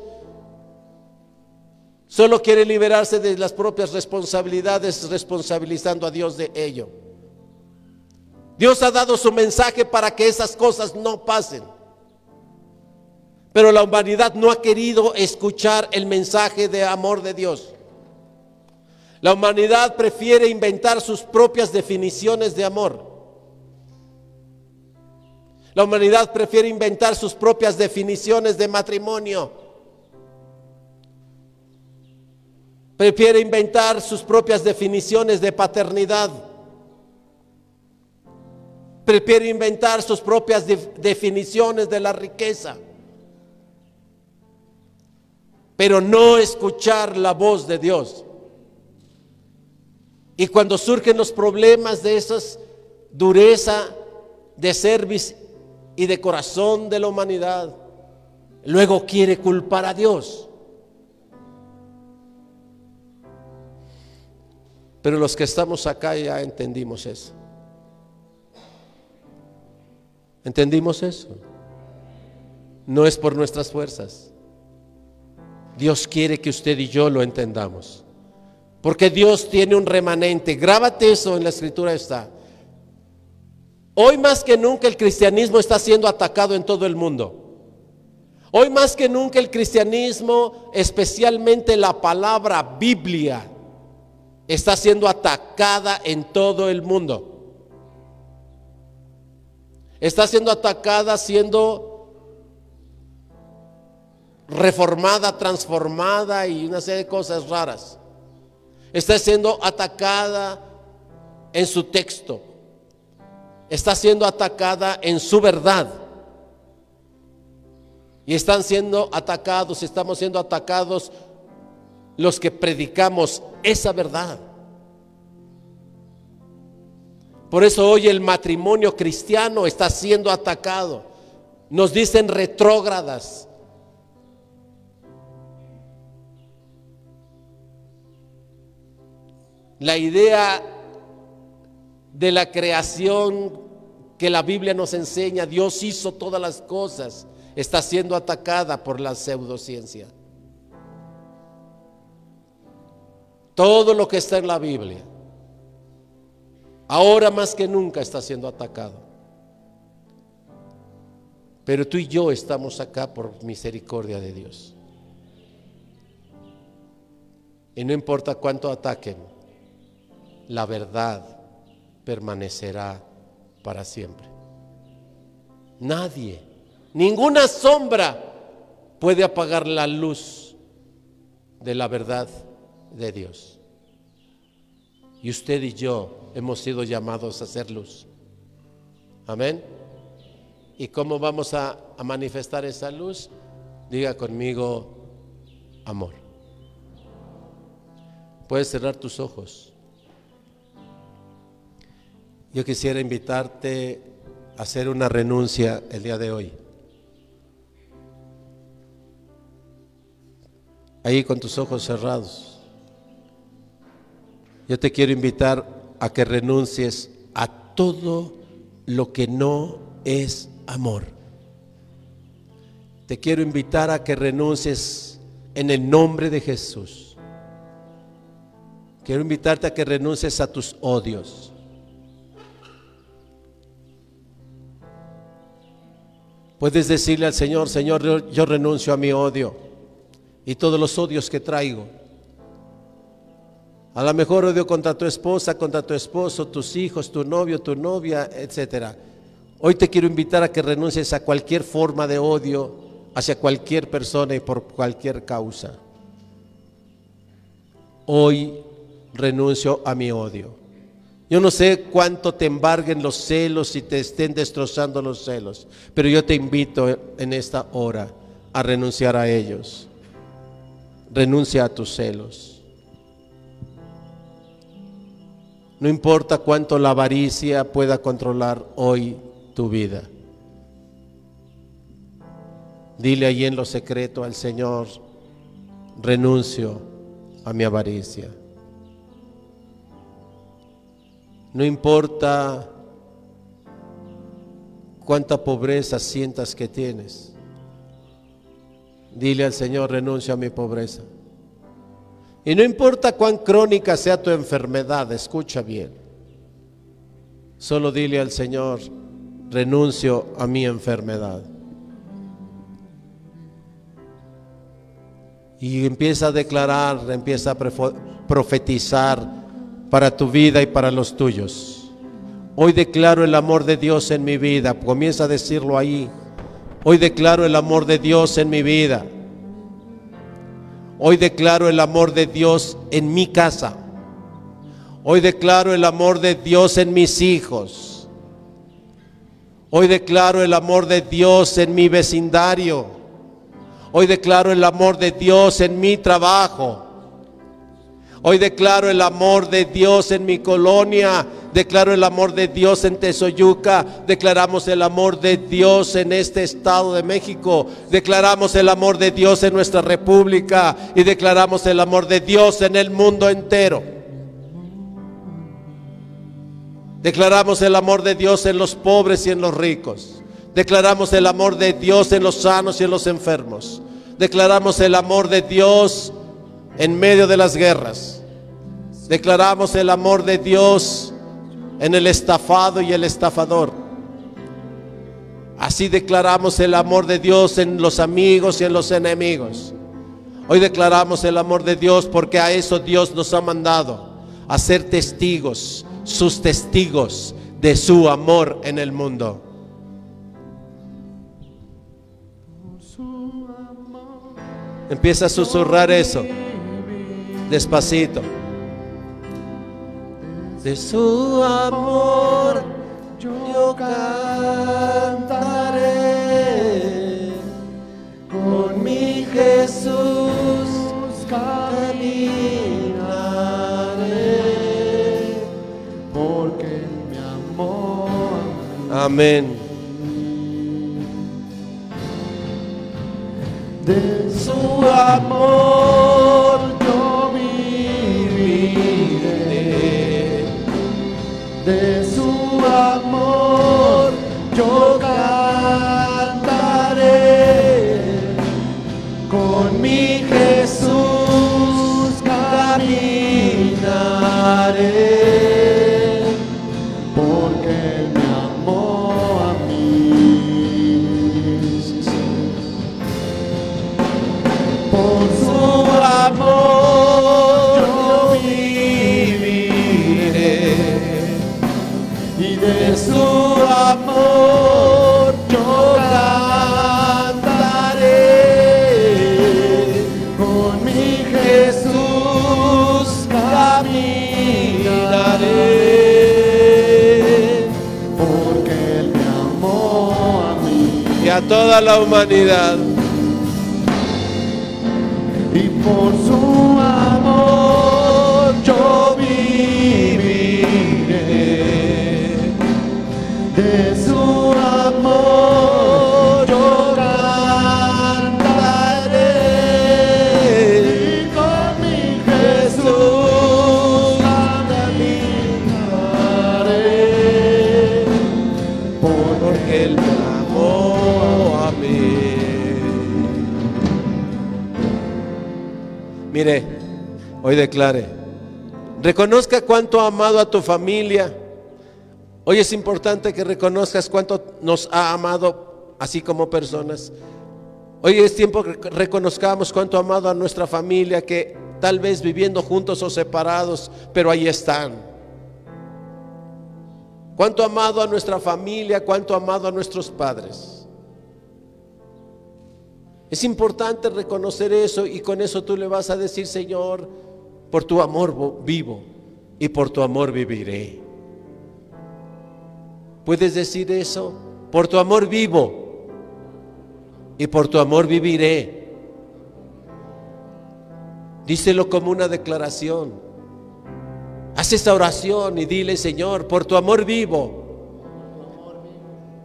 solo quiere liberarse de las propias responsabilidades responsabilizando a Dios de ello. Dios ha dado su mensaje para que esas cosas no pasen. Pero la humanidad no ha querido escuchar el mensaje de amor de Dios. La humanidad prefiere inventar sus propias definiciones de amor. La humanidad prefiere inventar sus propias definiciones de matrimonio. Prefiere inventar sus propias definiciones de paternidad prefiere inventar sus propias definiciones de la riqueza, pero no escuchar la voz de Dios. Y cuando surgen los problemas de esa dureza de servicio y de corazón de la humanidad, luego quiere culpar a Dios. Pero los que estamos acá ya entendimos eso. ¿Entendimos eso? No es por nuestras fuerzas. Dios quiere que usted y yo lo entendamos. Porque Dios tiene un remanente. Grábate eso en la escritura está. Hoy más que nunca el cristianismo está siendo atacado en todo el mundo. Hoy más que nunca el cristianismo, especialmente la palabra Biblia, está siendo atacada en todo el mundo está siendo atacada, siendo reformada, transformada y una serie de cosas raras. Está siendo atacada en su texto. Está siendo atacada en su verdad. Y están siendo atacados, estamos siendo atacados los que predicamos esa verdad. Por eso hoy el matrimonio cristiano está siendo atacado. Nos dicen retrógradas. La idea de la creación que la Biblia nos enseña, Dios hizo todas las cosas, está siendo atacada por la pseudociencia. Todo lo que está en la Biblia ahora más que nunca está siendo atacado. Pero tú y yo estamos acá por misericordia de Dios. Y no importa cuánto ataquen, la verdad permanecerá para siempre. Nadie, ninguna sombra puede apagar la luz de la verdad de Dios. Y usted y yo hemos sido llamados a ser luz. Amén. ¿Y cómo vamos a, manifestar esa luz? Diga conmigo, amor. Puedes cerrar tus ojos. Yo quisiera invitarte a hacer una renuncia el día de hoy. Ahí con tus ojos cerrados. Yo te quiero invitar a que renuncies a todo lo que no es amor. Te quiero invitar a que renuncies en el nombre de Jesús. Quiero invitarte a que renuncies a tus odios. Puedes decirle al Señor, Señor, yo, renuncio a mi odio y todos los odios que traigo. A lo mejor odio contra tu esposa, contra tu esposo, tus hijos, tu novio, tu novia, etcétera. Hoy te quiero invitar a que renuncies a cualquier forma de odio hacia cualquier persona y por cualquier causa. Hoy renuncio a mi odio. Yo no sé cuánto te embarguen los celos y te estén destrozando los celos, pero yo te invito en esta hora a renunciar a ellos. Renuncia a tus celos. No importa cuánto la avaricia pueda controlar hoy tu vida. Dile ahí en lo secreto al Señor, renuncio a mi avaricia. No importa cuánta pobreza sientas que tienes. Dile al Señor, renuncio a mi pobreza. Y no importa cuán crónica sea tu enfermedad, escucha bien. Solo dile al Señor, renuncio a mi enfermedad. Y empieza a declarar, empieza a profetizar para tu vida y para los tuyos. Hoy declaro el amor de Dios en mi vida. Comienza a decirlo ahí. Hoy declaro el amor de Dios en mi vida. Hoy declaro el amor de Dios en mi casa. Hoy declaro el amor de Dios en mis hijos. Hoy declaro el amor de Dios en mi vecindario. Hoy declaro el amor de Dios en mi trabajo. Hoy declaro el amor de Dios en mi colonia. Declaro el amor de Dios en Tezoyuca. Declaramos el amor de Dios en este estado de México. Declaramos el amor de Dios en nuestra república. Y declaramos el amor de Dios en el mundo entero. Declaramos el amor de Dios en los pobres y en los ricos. Declaramos el amor de Dios en los sanos y en los enfermos. Declaramos el amor de Dios en medio de las guerras. Declaramos el amor de Dios en el estafado y el estafador. Así declaramos el amor de Dios en los amigos y en los enemigos. Hoy declaramos el amor de Dios porque a eso Dios nos ha mandado, a ser testigos, sus testigos de su amor en el mundo. Empieza a susurrar eso despacito. De su amor yo cantaré, con mi Jesús caminaré, porque mi amor. Amén. De su amor de su amor. Yo cantaré toda la humanidad. Y por su Mire, hoy declare, reconozca cuánto ha amado a tu familia. Hoy es importante que reconozcas cuánto nos ha amado así como personas. Hoy es tiempo que reconozcamos cuánto ha amado a nuestra familia, que tal vez viviendo juntos o separados, pero ahí están. Cuánto amado a nuestra familia, cuánto amado a nuestros padres. Es importante reconocer eso y con eso tú le vas a decir, Señor, por tu amor vivo y por tu amor viviré. ¿Puedes decir eso? Por tu amor vivo y por tu amor viviré. Díselo como una declaración. Haz esta oración y dile, Señor, por tu amor vivo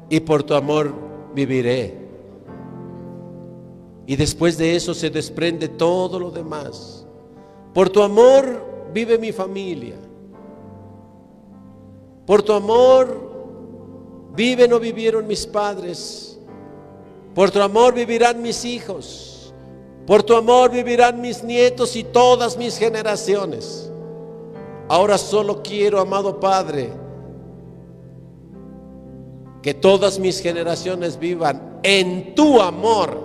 y por tu amor viviré. Y después de eso se desprende todo lo demás. Por tu amor vive mi familia. Por tu amor viven o vivieron mis padres. Por tu amor vivirán mis hijos. Por tu amor vivirán mis nietos y todas mis generaciones. Ahora solo quiero, amado Padre, Que todas mis generaciones vivan en tu amor.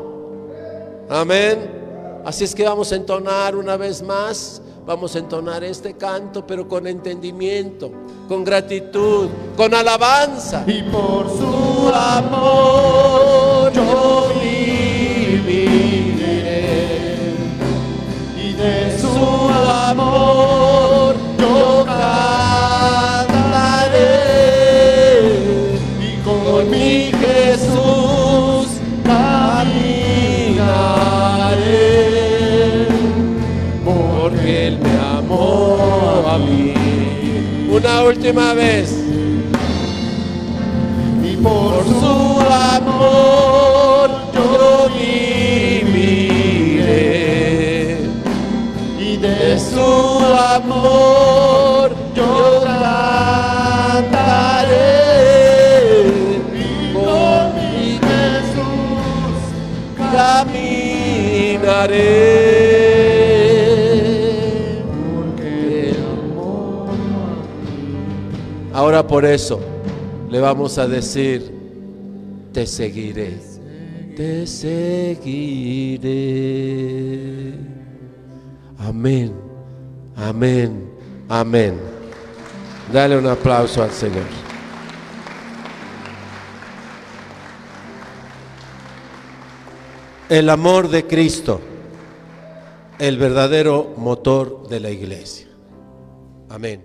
Amén. Así es que vamos a entonar una vez más. Vamos a entonar este canto, pero con entendimiento, con gratitud, con alabanza. Y por su amor yo última vez, y por por su amor yo viviré. y De su amor yo cantaré. Con mi Jesús caminaré. Por eso le vamos a decir, te seguiré, te seguiré. Amén, amén, amén. Dale un aplauso al Señor. El amor de Cristo, el verdadero motor de la iglesia. Amén.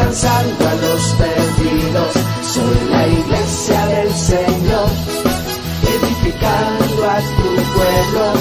alcanzando a los perdidos. Soy la iglesia del Señor, edificando a tu pueblo,